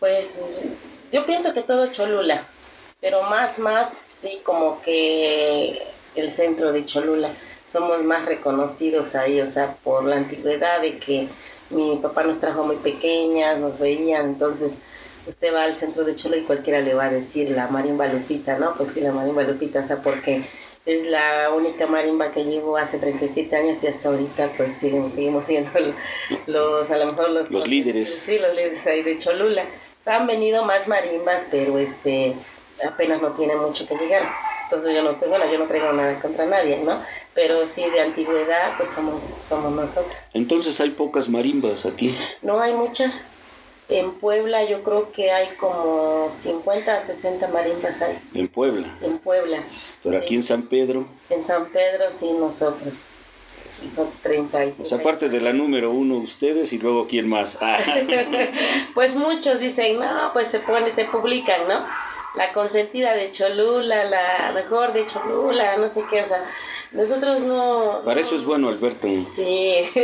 Pues yo pienso que todo Cholula, pero más, más, sí, como que el centro de Cholula. Somos más reconocidos ahí, o sea, por la antigüedad de que mi papá nos trajo muy pequeñas, nos veían, entonces usted va al centro de Cholula y cualquiera le va a decir la marimba Lupita, ¿no? Pues sí, la marimba Lupita, o sea, porque es la única marimba que llevo hace 37 años y hasta ahorita pues seguimos, seguimos siendo los, a lo mejor los... Los líderes. Sí, los líderes ahí de Cholula. O sea, han venido más marimbas, pero este apenas no tiene mucho que llegar. Entonces yo no tengo, bueno, yo no traigo nada contra nadie, ¿no? Pero sí de antigüedad, pues somos, somos nosotros. entonces hay pocas marimbas aquí? No hay muchas. En Puebla yo creo que hay como 50 a 60 marimbas hay. En Puebla. En Puebla. Pero Sí. aquí en San Pedro, En San Pedro sí nosotros. Son 35. o sea, aparte de la número uno, ustedes y luego quién más. Ah, Pues muchos dicen, no, pues se pone, se publican, ¿no? La consentida de Cholula, la mejor de Cholula, no sé qué, o sea, nosotros no... para no- eso es bueno, Alberto. Sí.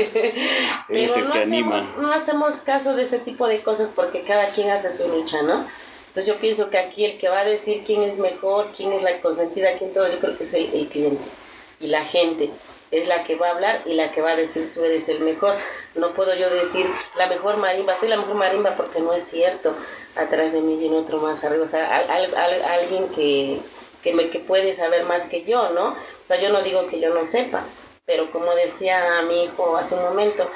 es el no que hacemos, anima. no hacemos caso de ese tipo de cosas porque cada quien hace su lucha, ¿no? Entonces yo pienso que aquí el que va a decir quién es mejor, quién es la consentida, quién todo, yo creo que es el, el cliente y la gente. Es la que va a hablar y la que va a decir tú eres el mejor. No puedo yo decir la mejor marimba, soy la mejor marimba porque no es cierto. Atrás de mí viene otro más arriba. O sea, al- al- al- alguien que, que, me, que puede saber más que yo, ¿no? O sea, yo no digo que yo no sepa, pero como decía mi hijo hace un momento,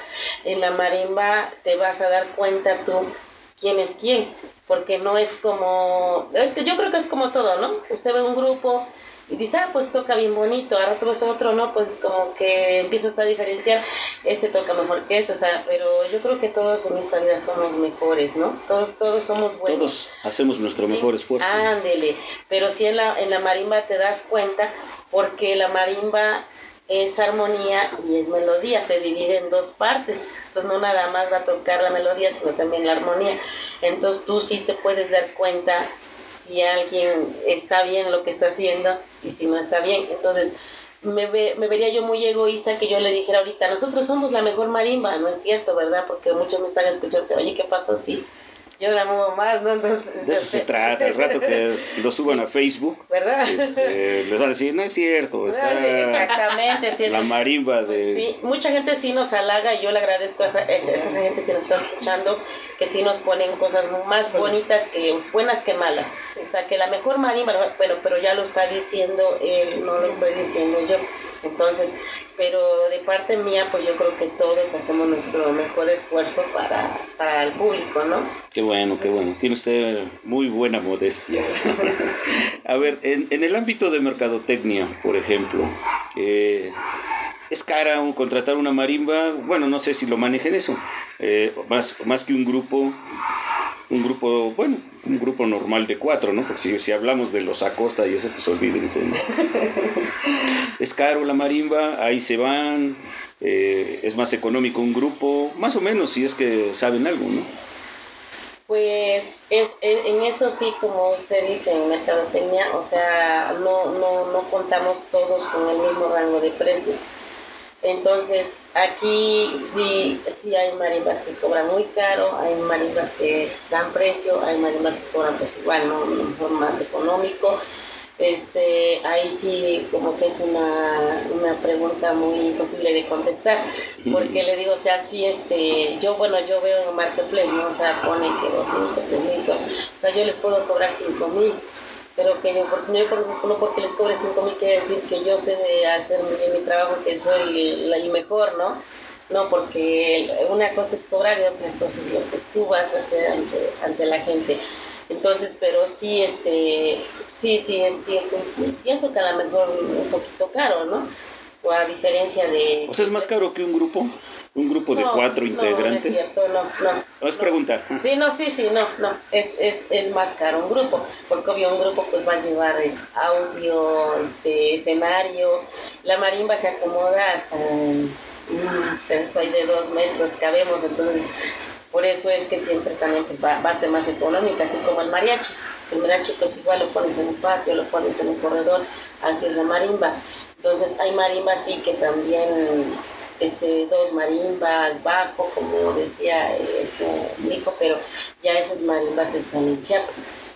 en la marimba te vas a dar cuenta tú quién es quién, porque no es como, es que yo creo que es como todo, ¿no? Usted ve un grupo y dice, ah, pues toca bien bonito, ahora otro es otro, ¿no? Pues como que empieza usted a diferenciar, este toca mejor que este, o sea, pero yo creo que todos en esta vida somos mejores, ¿no? Todos, todos somos buenos. Todos hacemos nuestro Sí, mejor esfuerzo. Ándele, pero sí en la, en la marimba te das cuenta porque la marimba es armonía y es melodía, se divide en dos partes. Entonces no nada más va a tocar la melodía, sino también la armonía. Entonces tú sí te puedes dar cuenta si alguien está bien lo que está haciendo y si no está bien. Entonces me, ve- me vería yo muy egoísta que yo le dijera ahorita, nosotros somos la mejor marimba, no es cierto, ¿verdad? Porque muchos me están escuchando, oye, ¿qué pasó? Sí, yo la muevo más, ¿no? Entonces, De eso se trata. El rato que es- lo suban a Facebook, ¿Verdad? este, les van a decir, no es cierto, está Exactamente, sí. la marimba de... Sí, mucha gente sí nos halaga y yo le agradezco a esa, esa, esa gente si nos está escuchando, que sí nos ponen cosas más bonitas que buenas que malas. O sea, que la mejor marimba, bueno, pero ya lo está diciendo él, no lo estoy diciendo yo. Entonces, pero de parte mía, pues yo creo que todos hacemos nuestro mejor esfuerzo para, para el público, ¿no? Qué bueno, qué bueno. Tiene usted muy buena modestia. A ver, en, en el ámbito de mercadotecnia, por ejemplo, eh, ¿es cara un- contratar una marimba? Bueno, no sé si lo manejen eso. Eh, más, más que un grupo, un grupo, bueno, un grupo normal de cuatro, ¿no? Porque si, si hablamos de los Acosta y eso, pues olvídense, ¿no? Es caro la marimba, ahí se van, eh, es más económico un grupo, más o menos, si es que saben algo, ¿no? Pues es, es- en eso sí, como usted dice, en mercadotecnia, o sea, no, no, no contamos todos con el mismo rango de precios. Entonces, aquí sí, sí hay marimbas que cobran muy caro, hay marimbas que dan precio, hay marimbas que cobran pues igual, ¿no? Mejor más económico. Este, ahí sí como que es una, una pregunta muy imposible de contestar, porque le digo, o sea, sí, este, yo, bueno, yo veo en Marketplace, ¿no? O sea, pone que dos mil, tres mil, o sea, yo les puedo cobrar cinco mil, pero que yo, por- no porque les cobre cinco mil quiere decir que yo sé de hacer muy bien mi trabajo, que soy el, el mejor, ¿no? No, porque una cosa es cobrar y otra cosa es lo que tú vas a hacer ante, ante la gente. Entonces, pero sí, este, sí, sí, es, sí es un, pienso que a lo mejor un poquito caro, ¿no? O a diferencia de... O sea, es más caro que un grupo, un grupo de No, cuatro no, integrantes. No, es cierto, no, no. ¿O es no. pregunta? Sí, no, sí, sí, no, no. Es, es, es más caro un grupo, porque obvio un grupo pues va a llevar eh, audio, este, escenario. La marimba se acomoda hasta mm, esto hay de dos metros, cabemos, entonces por eso es que siempre también pues, va, a ser más económica, así como el mariachi. El mariachi pues igual lo pones en un patio, lo pones en un corredor, así es la marimba. Entonces hay marimbas sí que también este, dos marimbas, bajo, como decía este, mi hijo, pero ya esas marimbas están en.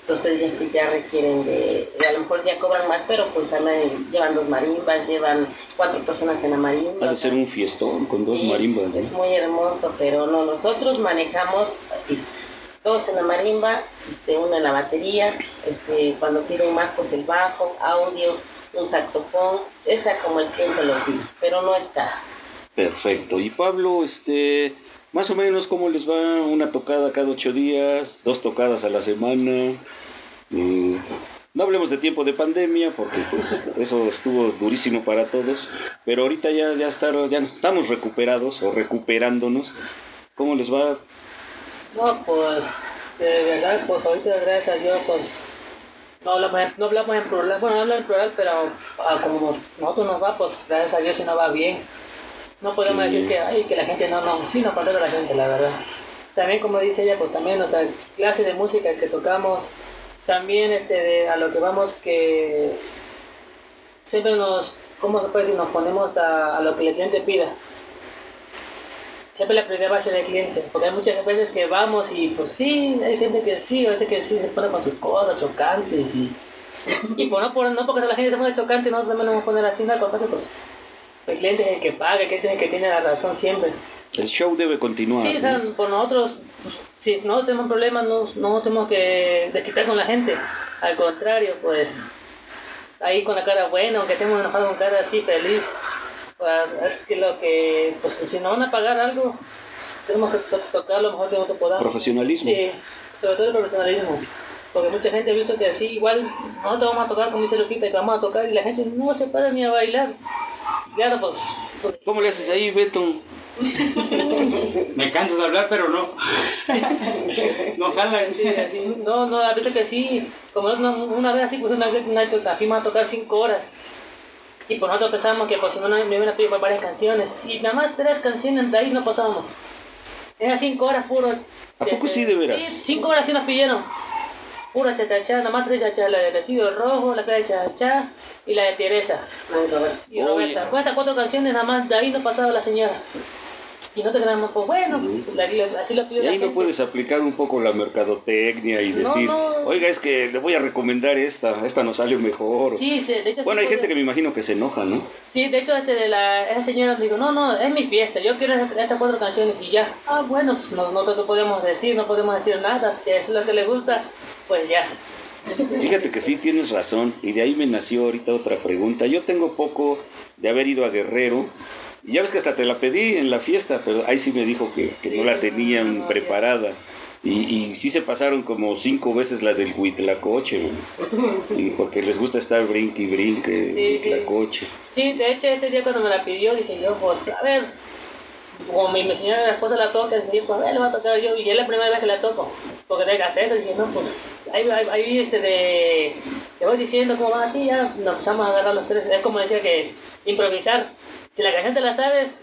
Entonces ya sí ya requieren de, de a lo mejor ya cobran más, pero pues también llevan dos marimbas, llevan cuatro personas en la marimba. Ha de ser un fiestón con dos marimbas. Es muy hermoso, pero no, nosotros manejamos así. Dos en la marimba, este, uno en la batería, este, cuando piden más, pues el bajo, audio, un saxofón, esa como el cliente lo pide, pero no es cara. Perfecto. Y Pablo, este, más o menos, ¿cómo les va? Una tocada cada ocho días, dos tocadas a la semana. No hablemos de tiempo de pandemia, porque pues eso estuvo durísimo para todos. Pero ahorita ya, ya, está- ya estamos recuperados o recuperándonos. ¿Cómo les va? No, pues, de verdad, pues ahorita gracias a Dios, pues, no hablamos en, no hablamos en plural, bueno, hablo en plural, pero ah, como nosotros nos va, pues gracias a Dios si nos va bien. No podemos decir que, ay, que la gente no, no, sí nos falta la gente, la verdad. También, como dice ella, pues también nuestra clase de música que tocamos, también este, de, a lo que vamos que siempre nos, ¿cómo se puede decir? Nos ponemos a, a lo que el cliente pida siempre la prioridad va a ser el cliente, porque hay muchas veces que vamos y pues sí, hay gente que sí, a veces que sí se pone con sus cosas chocantes y, y pues no, por, no porque la gente se pone chocante, nosotros también nos vamos a poner así, no, porque pues el cliente es el que paga, el cliente es el que tiene la razón siempre. El show debe continuar. Sí, ¿no? por nosotros, pues, si no tenemos problemas, no, no tenemos que desquitar con la gente, al contrario, pues ahí con la cara buena, aunque estemos enojados con cara así feliz, pues es que lo que, pues si nos van a pagar algo, pues, tenemos que to- tocar lo mejor que nosotros podamos. Profesionalismo. Sí, sobre todo el profesionalismo. Porque mucha gente ha visto que así, igual nosotros vamos a tocar, como dice Lupita, que vamos a tocar y la gente no se para ni a bailar. Pues ¿Cómo le haces ahí, Beto? Me canso de hablar, pero no. no jalan. Sí, así, no, no, a veces que sí, como una, una vez así, pues una vez una, una fuimos a tocar cinco horas. Y pues nosotros pensábamos que pues si no nos iban a pedir por varias canciones. Y nada más tres canciones de ahí no pasábamos. Eran cinco horas puro. ¿A poco sí, de veras? Sí, cinco horas sí nos pidieron. Pura chachachá, nada más tres chachachá, la de Recibo Rojo, la de chachachá y la de Teresa. Y. Roberta. Con esas cuatro canciones nada más de ahí no pasaba la señora. Y no te quedamos, pues bueno, pues, la- la- así lo pidió Y la ahí no gente. puedes aplicar un poco la mercadotecnia y No, decir, no. oiga, es que le voy a recomendar esta, esta nos sale mejor. Sí, sí, de hecho bueno, sí hay gente que me imagino que se enoja, ¿no? Sí, de hecho, este de la, esa señora dijo, no, no, es mi fiesta, yo quiero estas cuatro canciones y ya. Ah, bueno, pues no, nosotros no podemos decir, no podemos decir nada, si es lo que le gusta, pues ya. Fíjate que sí tienes razón. Y de ahí me nació ahorita otra pregunta. Yo tengo poco de haber ido a Guerrero. Y ya ves que hasta te la pedí en la fiesta, pero ahí sí me dijo que, que Sí, no la tenían no, preparada. Y, y sí se pasaron como cinco veces la del Huitlacoche. Y porque les gusta estar brinque y brinque, Sí, sí. Huitlacoche. Sí, de hecho, ese día cuando me la pidió, dije yo, pues, a ver, como mi, mi señora, la esposa la toca, dije, pues, a ver, le voy a tocar yo, y es la primera vez que la toco. Porque de eso dije, no, pues, ahí, ahí, ahí, este, de, te voy diciendo cómo va así, ya nos empezamos a agarrar los tres. Es como decía que improvisar. Si la canción te la sabes,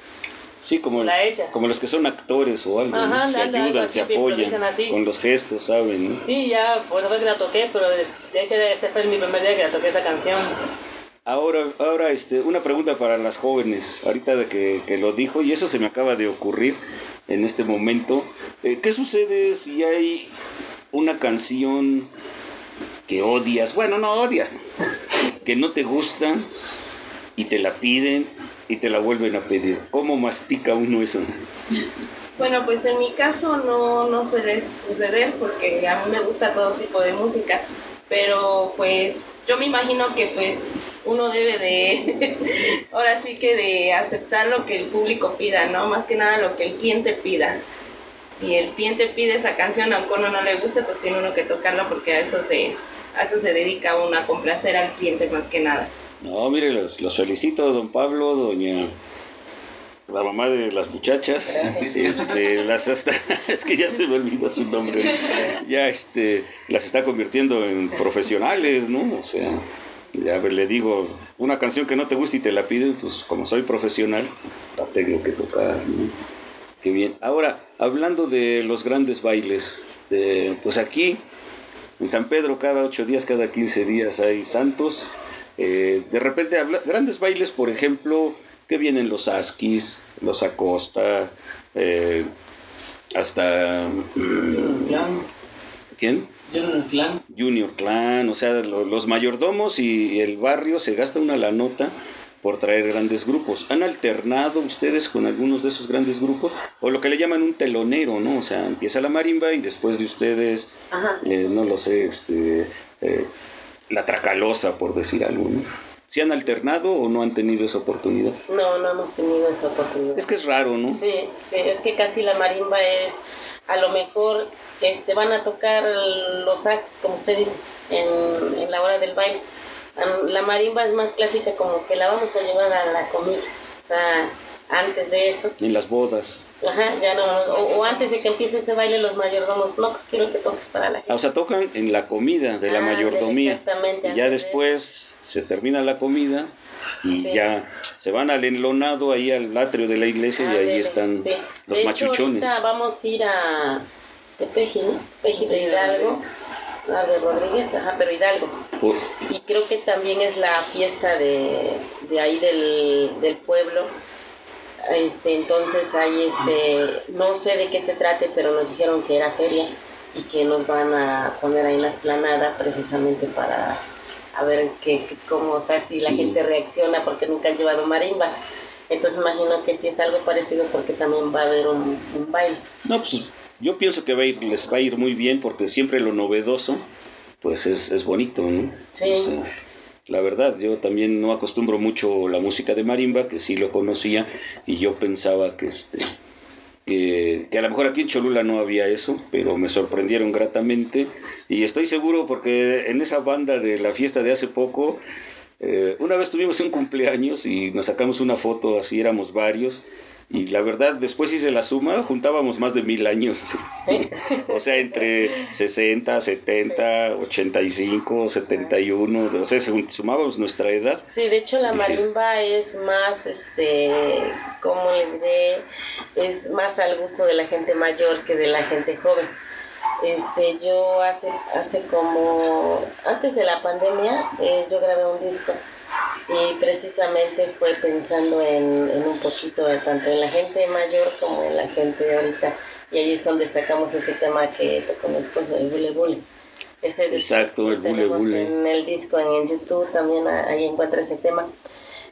Sí, como, La hecha. como los que son actores o algo, ¿no? Ajá, se anda, algo ayudan, se apoyan así. con los gestos, ¿saben? no? sí, ya, pues, fue que la toqué, pero de, hecho ese fue mi primer día que la toqué esa canción. Ahora, ahora este, una pregunta para las jóvenes, ahorita de que, que lo dijo, y eso se me acaba de ocurrir en este momento. Eh, ¿Qué sucede si hay una canción que odias? Bueno, no odias, no, que no te gusta y te la piden y te la vuelven a pedir. ¿Cómo mastica uno eso? Bueno, pues en mi caso no, no suele suceder porque a mí me gusta todo tipo de música, pero pues yo me imagino que pues uno debe de, ahora sí que de aceptar lo que el público pida, ¿no? Más que nada lo que el cliente pida. Si el cliente pide esa canción, aunque uno no le guste, pues tiene uno que tocarla porque a eso se, a eso se dedica uno, a complacer al cliente más que nada. No, mire, los, los felicito, don Pablo, doña la mamá de las muchachas. Este, las está, es que ya se me olvidó su nombre. Ya este, las está convirtiendo en profesionales, ¿no? O sea, ya le digo, una canción que no te gusta y te la piden, pues como soy profesional, la tengo que tocar, ¿no? Qué bien. Ahora, hablando de los grandes bailes, de, pues aquí en San Pedro cada ocho días, cada 15 días hay santos. Eh, de repente, habla- grandes bailes, por ejemplo, que vienen los Askis, los Acosta, eh, hasta... Clan, ¿Quién? Junior Clan. Junior Clan, o sea, lo- los mayordomos y el barrio se gasta una la nota por traer grandes grupos. ¿Han alternado ustedes con algunos de esos grandes grupos? O lo que le llaman un telonero, ¿no? O sea, empieza la marimba y después de ustedes, Ajá. eh, no lo sé, este, eh, la tracalosa, por decir algo, ¿no? ¿Si han alternado o no han tenido esa oportunidad? No, no hemos tenido esa oportunidad. Es que es raro, ¿no? Sí, sí, es que casi la marimba es, a lo mejor este, van a tocar los asques, como usted dice, en, en la hora del baile. La marimba es más clásica, como que la vamos a llevar a la comida. O sea, antes de eso, En las bodas. Ajá, ya no, o, o antes de que empiece ese baile, los mayordomos, no, pues quiero que toques para la gente. Ah, O sea, tocan en la comida de la Ah, mayordomía. exactamente, Y ya de después se termina la comida y Sí. ya se van al enlonado ahí al atrio de la iglesia y ahí están sí. los de machuchones. Hecho, ahorita vamos a ir a Tepeji, ¿no? Tepeji de Hidalgo. Ah, de Rodríguez, ajá, pero Hidalgo. Por- Y creo que también es la fiesta de, de ahí del, del pueblo. Este, entonces ahí este, no sé de qué se trate, pero nos dijeron que era feria y que nos van a poner ahí en la esplanada precisamente para a ver qué, qué- cómo, o sea, si la gente reacciona porque nunca han llevado marimba. Entonces imagino que sí es algo parecido porque también va a haber un, un baile. No, pues yo pienso que va a ir, les va a ir muy bien porque siempre lo novedoso, pues es, es bonito, ¿no? Sí. O sea, la verdad, yo también no acostumbro mucho la música de marimba, que sí lo conocía, y yo pensaba que este que, a lo mejor aquí en Cholula no había eso, pero me sorprendieron gratamente y estoy seguro porque en esa banda de la fiesta de hace poco, eh, una vez tuvimos un cumpleaños y nos sacamos una foto, así éramos varios, Y la verdad, después hice la suma, juntábamos más de mil años. o sea, entre 60, 70, 85, 71, o sea, sumábamos nuestra edad. Sí, de hecho la marimba es más, este, como le diré, es más al gusto de la gente mayor que de la gente joven. Este, yo hace, hace como, antes de la pandemia, eh, yo grabé un disco y precisamente fue pensando en, en un poquito de tanto en la gente mayor como en la gente de ahorita. Y ahí es donde sacamos ese tema que tocó mi esposo, el bule bule. Ese Exacto, el bule bule. En el disco, en el YouTube también ahí encuentra ese tema.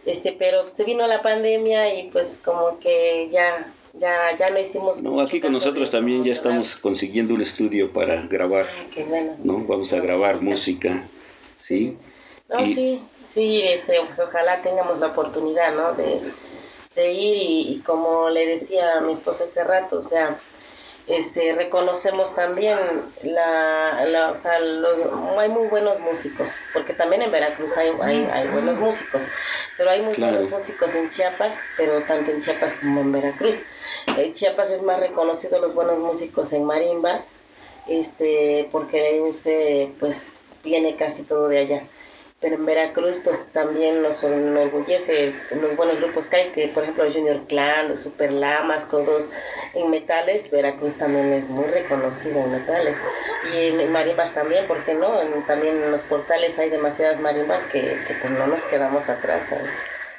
Este, pero se vino la pandemia y pues como que ya, ya, ya no hicimos. No, aquí con nosotros también ya estamos consiguiendo un estudio para grabar, Qué bueno. ¿no? Vamos a grabar música, ¿sí? No, Y- sí, sí, este, pues ojalá tengamos la oportunidad, ¿no? De, de ir y, y como le decía a mi esposa hace rato, o sea, este, reconocemos también la, la o sea, los, hay muy buenos músicos, porque también en Veracruz hay, hay, hay buenos músicos, pero hay muy Claro. buenos músicos en Chiapas, pero tanto en Chiapas como en Veracruz. En Chiapas es más reconocido los buenos músicos en marimba, este, porque usted pues viene casi todo de allá. Pero en Veracruz pues también nos enorgullece los buenos grupos que hay, que por ejemplo Junior Clan, los Super Lamas, todos en metales, Veracruz también es muy reconocido en metales. Y en marimbas también, ¿por qué no? En- también en los portales hay demasiadas marimbas que, que pues no nos quedamos atrás. ¿eh?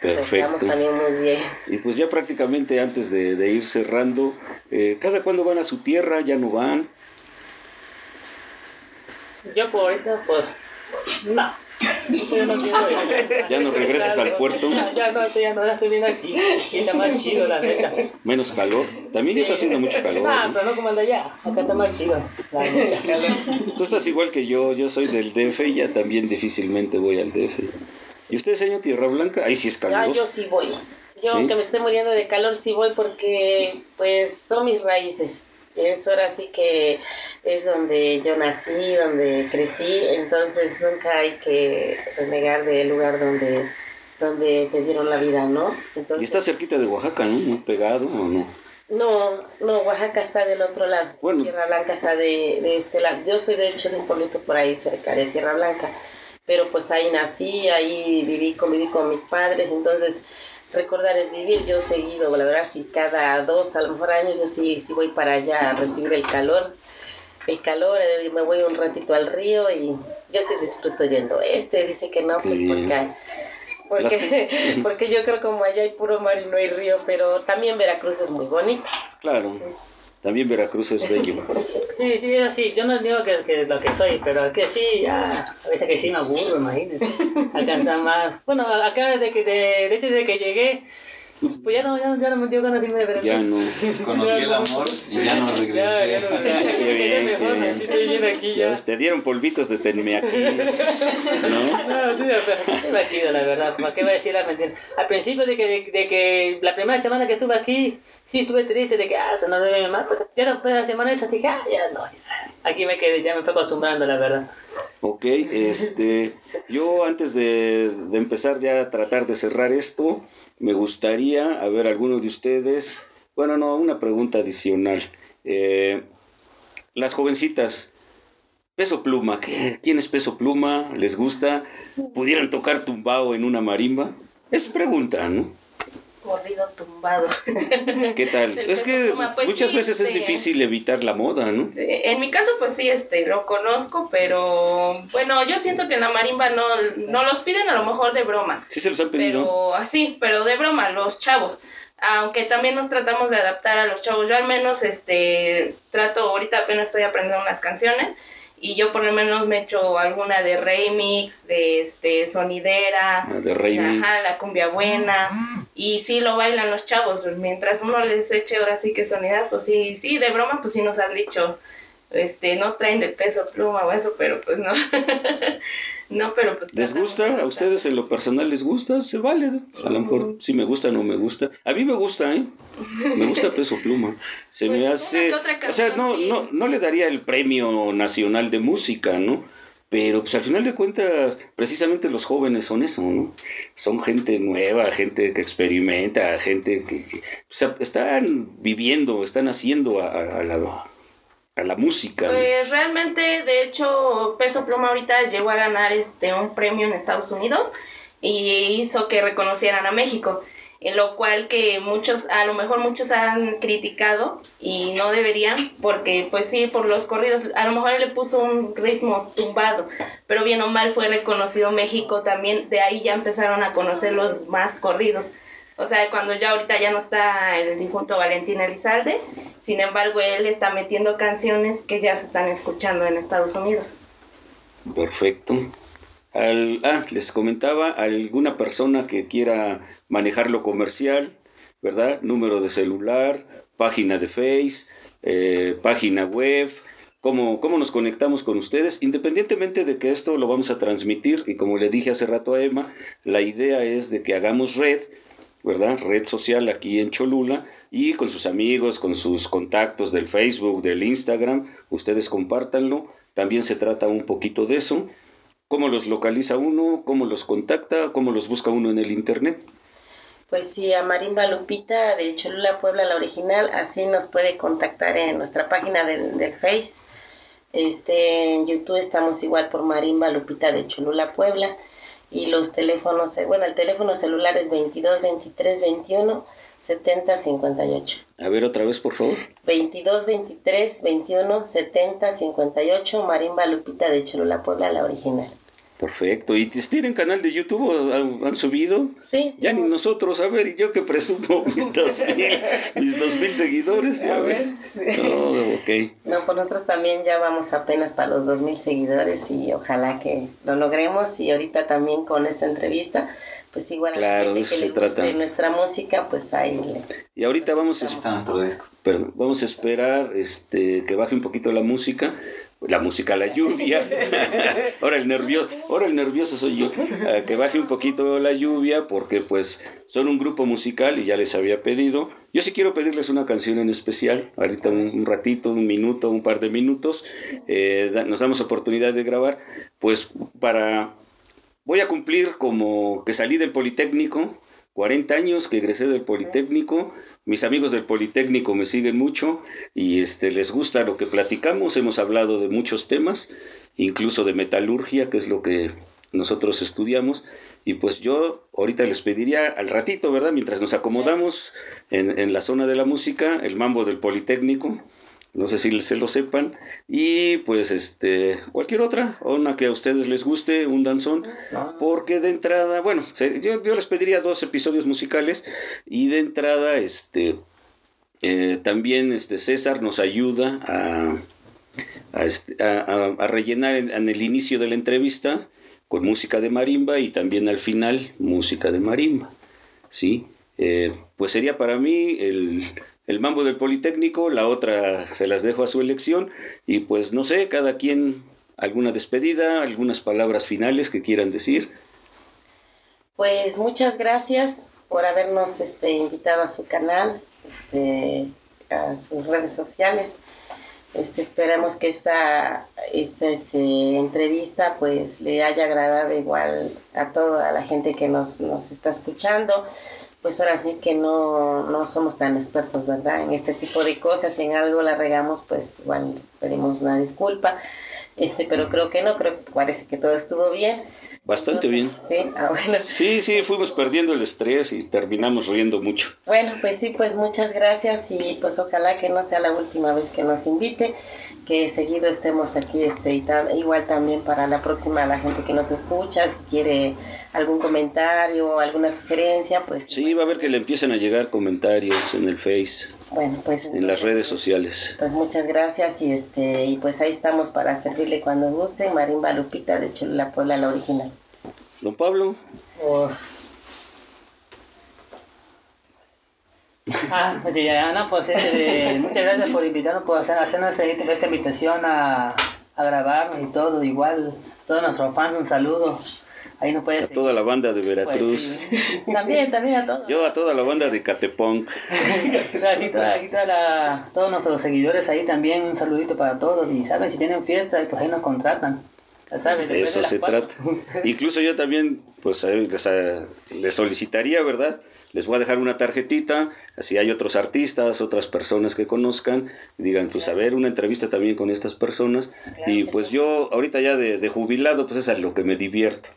Perfecto. También muy bien. Y pues ya prácticamente antes de, de ir cerrando, eh, ¿cada cuándo van a su tierra? ¿Ya no van? Yo por ahorita, pues, no. Yo no quiero ir. ¿Ya no regresas al puerto? Ya no, ya no, ya estoy bien aquí. Y está más chido, la neta. Menos calor. También está haciendo mucho calor. No, ¿no? pero no como el de allá. Acá está más chido. La neta. Tú estás igual que yo, yo soy del DF y ya también difícilmente voy al DF. ¿Y usted, señor Tierra Blanca? Ahí sí es Ah, calor. yo sí voy. Yo, ¿Sí? aunque me esté muriendo de calor, sí voy porque, pues, son mis raíces. Es ahora sí que es donde yo nací, donde crecí, entonces nunca hay que renegar del lugar donde, donde te dieron la vida, ¿no? Y Entonces, está cerquita de Oaxaca, ¿no? Muy pegado, ¿o no? no, no, Oaxaca está del otro lado. Bueno. Tierra Blanca está de, de este lado. Yo soy de hecho de un pueblito por ahí cerca de Tierra Blanca. Pero pues ahí nací, ahí viví, conviví con mis padres. Entonces, recordar es vivir. Yo he seguido, la verdad, si cada dos, a lo mejor años, yo sí, sí voy para allá a recibir el calor. El calor, el- me voy un ratito al río y yo sí disfruto yendo. Este dice que no, pues porque porque, porque yo creo como allá hay puro mar y no hay río, pero también Veracruz es muy bonita. Claro. También Veracruz es bello. Sí, sí, es así. Yo no digo que, que lo que soy, pero que sí, ya, a veces que sí me aburro, imagínense. Alcanzar más. Bueno, acá desde que, de, de hecho, desde que llegué, pues ya no, ya, no- ya no me dio ganas de irme de. Ya no. Conocí el amor y ya no regresé. Ya, ya no, Qué bien, ya qué bien. aquí te dieron polvitos de tenme aquí. ¿No? No, sí, pero iba chido, la verdad. ¿Para qué voy a decir la mentira? Al principio de que, de, de que la primera semana que estuve aquí, sí estuve triste de que, ah, se nos debe mi mamá. Pero ya después de la semana esa dije, ah, ya no. Aquí me quedé, ya me fue acostumbrando, la verdad. Ok, este, yo antes de, de empezar ya a tratar de cerrar esto, me gustaría, a ver, alguno de ustedes, bueno, no, una pregunta adicional. Eh, las jovencitas, peso pluma, ¿qué? ¿quién es peso pluma? ¿Les gusta? ¿Pudieran tocar tumbao en una marimba? Es pregunta, ¿no? Corrido tumbado. ¿Qué tal? Es que pues muchas sí, veces es difícil evitar la moda, ¿no? En mi caso, pues sí, este, lo conozco, pero bueno, yo siento que en la marimba no, no los piden a lo mejor de broma. Sí se los han pedido. Pero así, pero de broma, los chavos. Aunque también nos tratamos de adaptar a los chavos. Yo al menos, este, trato, ahorita apenas estoy aprendiendo unas canciones y yo por lo menos me echo alguna de remix, de este, sonidera. Ah, de remix. Ajá, la cumbia buena. Y sí lo bailan los chavos. Mientras uno les eche ahora sí que sonidad, pues sí, sí, de broma, pues sí nos han dicho, este, no traen del peso pluma o eso, pero pues no. no, pero pues. ¿Les gusta? ¿A ustedes en lo personal les gusta? Se vale. A lo mejor si me gusta no me gusta. A mí me gusta, ¿eh? Me gusta Peso Pluma. Se Pues me una hace... O sea, no, sí, no, no sí. le daría el premio nacional de música, ¿no? pero pues al final de cuentas, precisamente los jóvenes son eso, ¿no? Son gente nueva, gente que experimenta, gente que, que- o sea, están viviendo, están haciendo a, a- a la, a la música. Pues realmente, de hecho, Peso Pluma ahorita llegó a ganar este un premio en Estados Unidos y hizo que reconocieran a México. En lo cual que muchos, a lo mejor muchos han criticado y no deberían, porque pues sí, por los corridos, a lo mejor le puso un ritmo tumbado, pero bien o mal fue reconocido México también, de ahí ya empezaron a conocer los más corridos. O sea, cuando ya ahorita ya no está el difunto Valentín Elizalde, sin embargo, él está metiendo canciones que ya se están escuchando en Estados Unidos. Perfecto. Al, ah, les comentaba, alguna persona que quiera manejar lo comercial, ¿verdad? Número de celular, página de Face, eh, página web, cómo, cómo nos conectamos con ustedes, independientemente de que esto lo vamos a transmitir, y como le dije hace rato a Emma, la idea es de que hagamos red, ¿verdad? Red social aquí en Cholula y con sus amigos, con sus contactos del Facebook, del Instagram, ustedes compártanlo. También se trata un poquito de eso. ¿Cómo los localiza uno? ¿Cómo los contacta? ¿Cómo los busca uno en el Internet? Pues sí, a Marimba Lupita de Cholula Puebla, la original, así nos puede contactar en nuestra página del, del Face. Este, en YouTube estamos igual por Marimba Lupita de Cholula Puebla. Y los teléfonos, eh, bueno, el teléfono celular es 22 23 21 70 58. A ver otra vez, por favor. 22 23 21 70 58 Marimba Lupita de Cholula Puebla, la original. Perfecto. ¿Y tienen canal de YouTube? o ¿Han, han subido? Sí, sí. Ya ni nosotros, a ver, y yo que presumo mis dos mil, mis dos mil seguidores, ya A ver. ver. No, ok. No, pues nosotros también ya vamos apenas para los 2000 seguidores y ojalá que lo logremos y ahorita también con esta entrevista, pues igual Claro, a de la gente eso que le guste nuestra música, pues ahí le... Y ahorita vamos a, Está nuestro disco. perdón, vamos a esperar este, que baje un poquito la música. La música, la lluvia. ahora el nervioso, ahora el nervioso soy yo. Ah, que baje un poquito la lluvia porque pues son un grupo musical y ya les había pedido. Yo sí quiero pedirles una canción en especial. Ahorita un, un ratito, un minuto, un par de minutos. eh, da- nos damos oportunidad de grabar. Pues para... Voy a cumplir como que salí del Politécnico. 40 años que egresé del Politécnico, mis amigos del Politécnico me siguen mucho y este les gusta lo que platicamos, hemos hablado de muchos temas, incluso de metalurgia, que es lo que nosotros estudiamos, y pues yo ahorita les pediría al ratito, ¿verdad? Mientras nos acomodamos en, en la zona de la música, el mambo del Politécnico, no sé si se lo sepan, y pues este, cualquier otra, una que a ustedes les guste, un danzón, porque de entrada, bueno, yo, les pediría dos episodios musicales, y de entrada, este, eh, también este César nos ayuda a, a, este- rellenar en, en el inicio de la entrevista con música de marimba y también al final música de marimba. ¿sí? Eh, pues sería para mí el, el mambo del Politécnico, la otra se las dejo a su elección y pues no sé, cada quien alguna despedida, algunas palabras finales que quieran decir. Pues muchas gracias por habernos este, invitado a su canal, este, a sus redes sociales. Este, esperamos que esta, esta este, entrevista pues le haya agradado igual a toda la gente que nos, nos está escuchando. Pues ahora sí que no, no somos tan expertos, ¿verdad? En este tipo de cosas, si en algo la regamos, pues igual pedimos una disculpa. Este, pero creo que no, creo que parece que todo estuvo bien. Bastante bien. Sí, ah, bueno. Sí, sí, fuimos perdiendo el estrés y terminamos riendo mucho. Bueno, pues sí, pues muchas gracias y pues ojalá que no sea la última vez que nos invite, que seguido estemos aquí, este, y tam- igual también para la próxima, la gente que nos escucha, si quiere algún comentario o alguna sugerencia, pues Sí, va a ver que le empiezan a llegar comentarios en el Face, bueno, pues en las redes sociales. Pues muchas gracias y este y pues ahí estamos para servirle cuando guste. Marimba Lupita de Cholula Puebla, la original. Don Pablo, Pues. Ah, pues ya, no, pues este, muchas gracias por invitarnos, por hacer, hacernos esta, invitación a, a grabar y todo. Igual, todos nuestros fans, un saludo. Ahí nos puede a toda la banda de Veracruz, También, también a todos. yo a toda la banda de Catepong. Aquí, toda, aquí toda la- todos nuestros seguidores ahí también, un saludito para todos. Y saben, si tienen fiesta, pues ahí nos contratan. De eso se trata. Incluso yo también, pues, les, les solicitaría, ¿verdad? Les voy a dejar una tarjetita, así hay otros artistas, otras personas que conozcan, y digan, pues a ver, una entrevista también con estas personas. y pues yo, ahorita ya de, de jubilado, pues es lo que me divierto.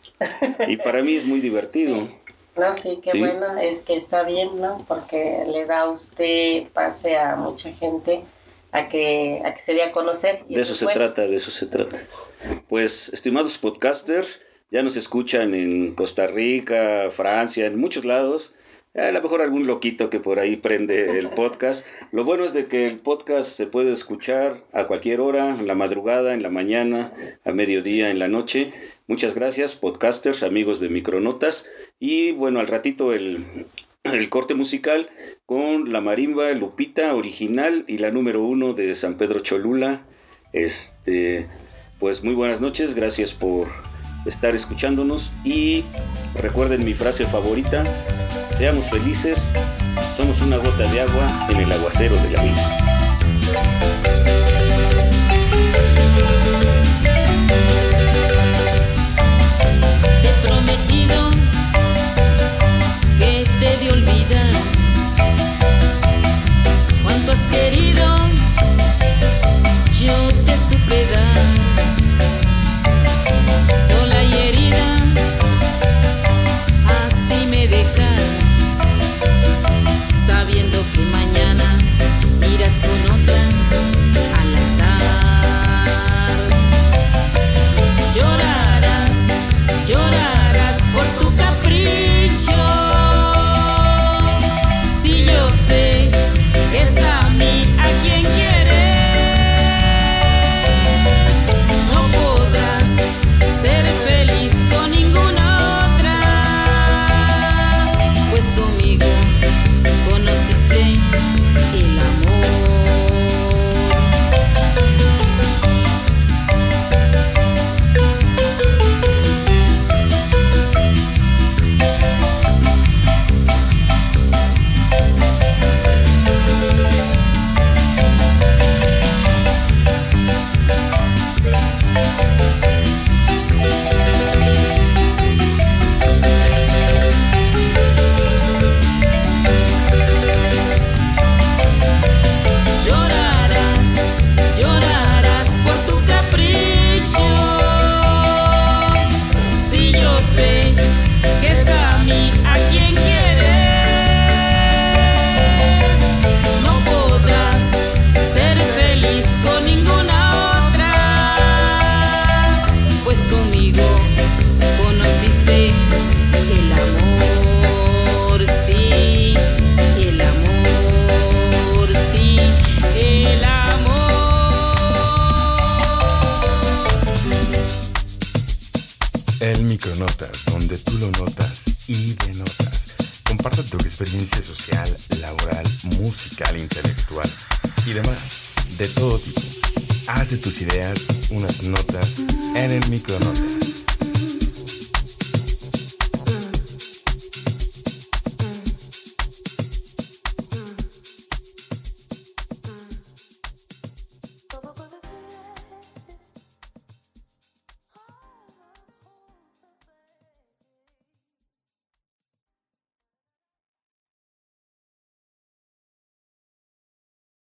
y para mí es muy divertido. No, sí, qué Sí. bueno, es que está bien, ¿no? Porque le da a usted pase a mucha gente a que, a que se dé a conocer. y De eso es se bueno. trata, de eso se trata. Pues, estimados podcasters, ya nos escuchan en Costa Rica, Francia, en muchos lados. A lo mejor algún loquito que por ahí prende el podcast. Lo bueno es de que el podcast se puede escuchar a cualquier hora, en la madrugada, en la mañana, a mediodía, en la noche. Muchas gracias, podcasters, amigos de Micronotas. Y bueno, al ratito el, el corte musical con la marimba Lupita original y la número uno de San Pedro Cholula. Este, pues muy buenas noches, gracias por estar escuchándonos y recuerden mi frase favorita, seamos felices, somos una gota de agua en el aguacero de la vida. Uno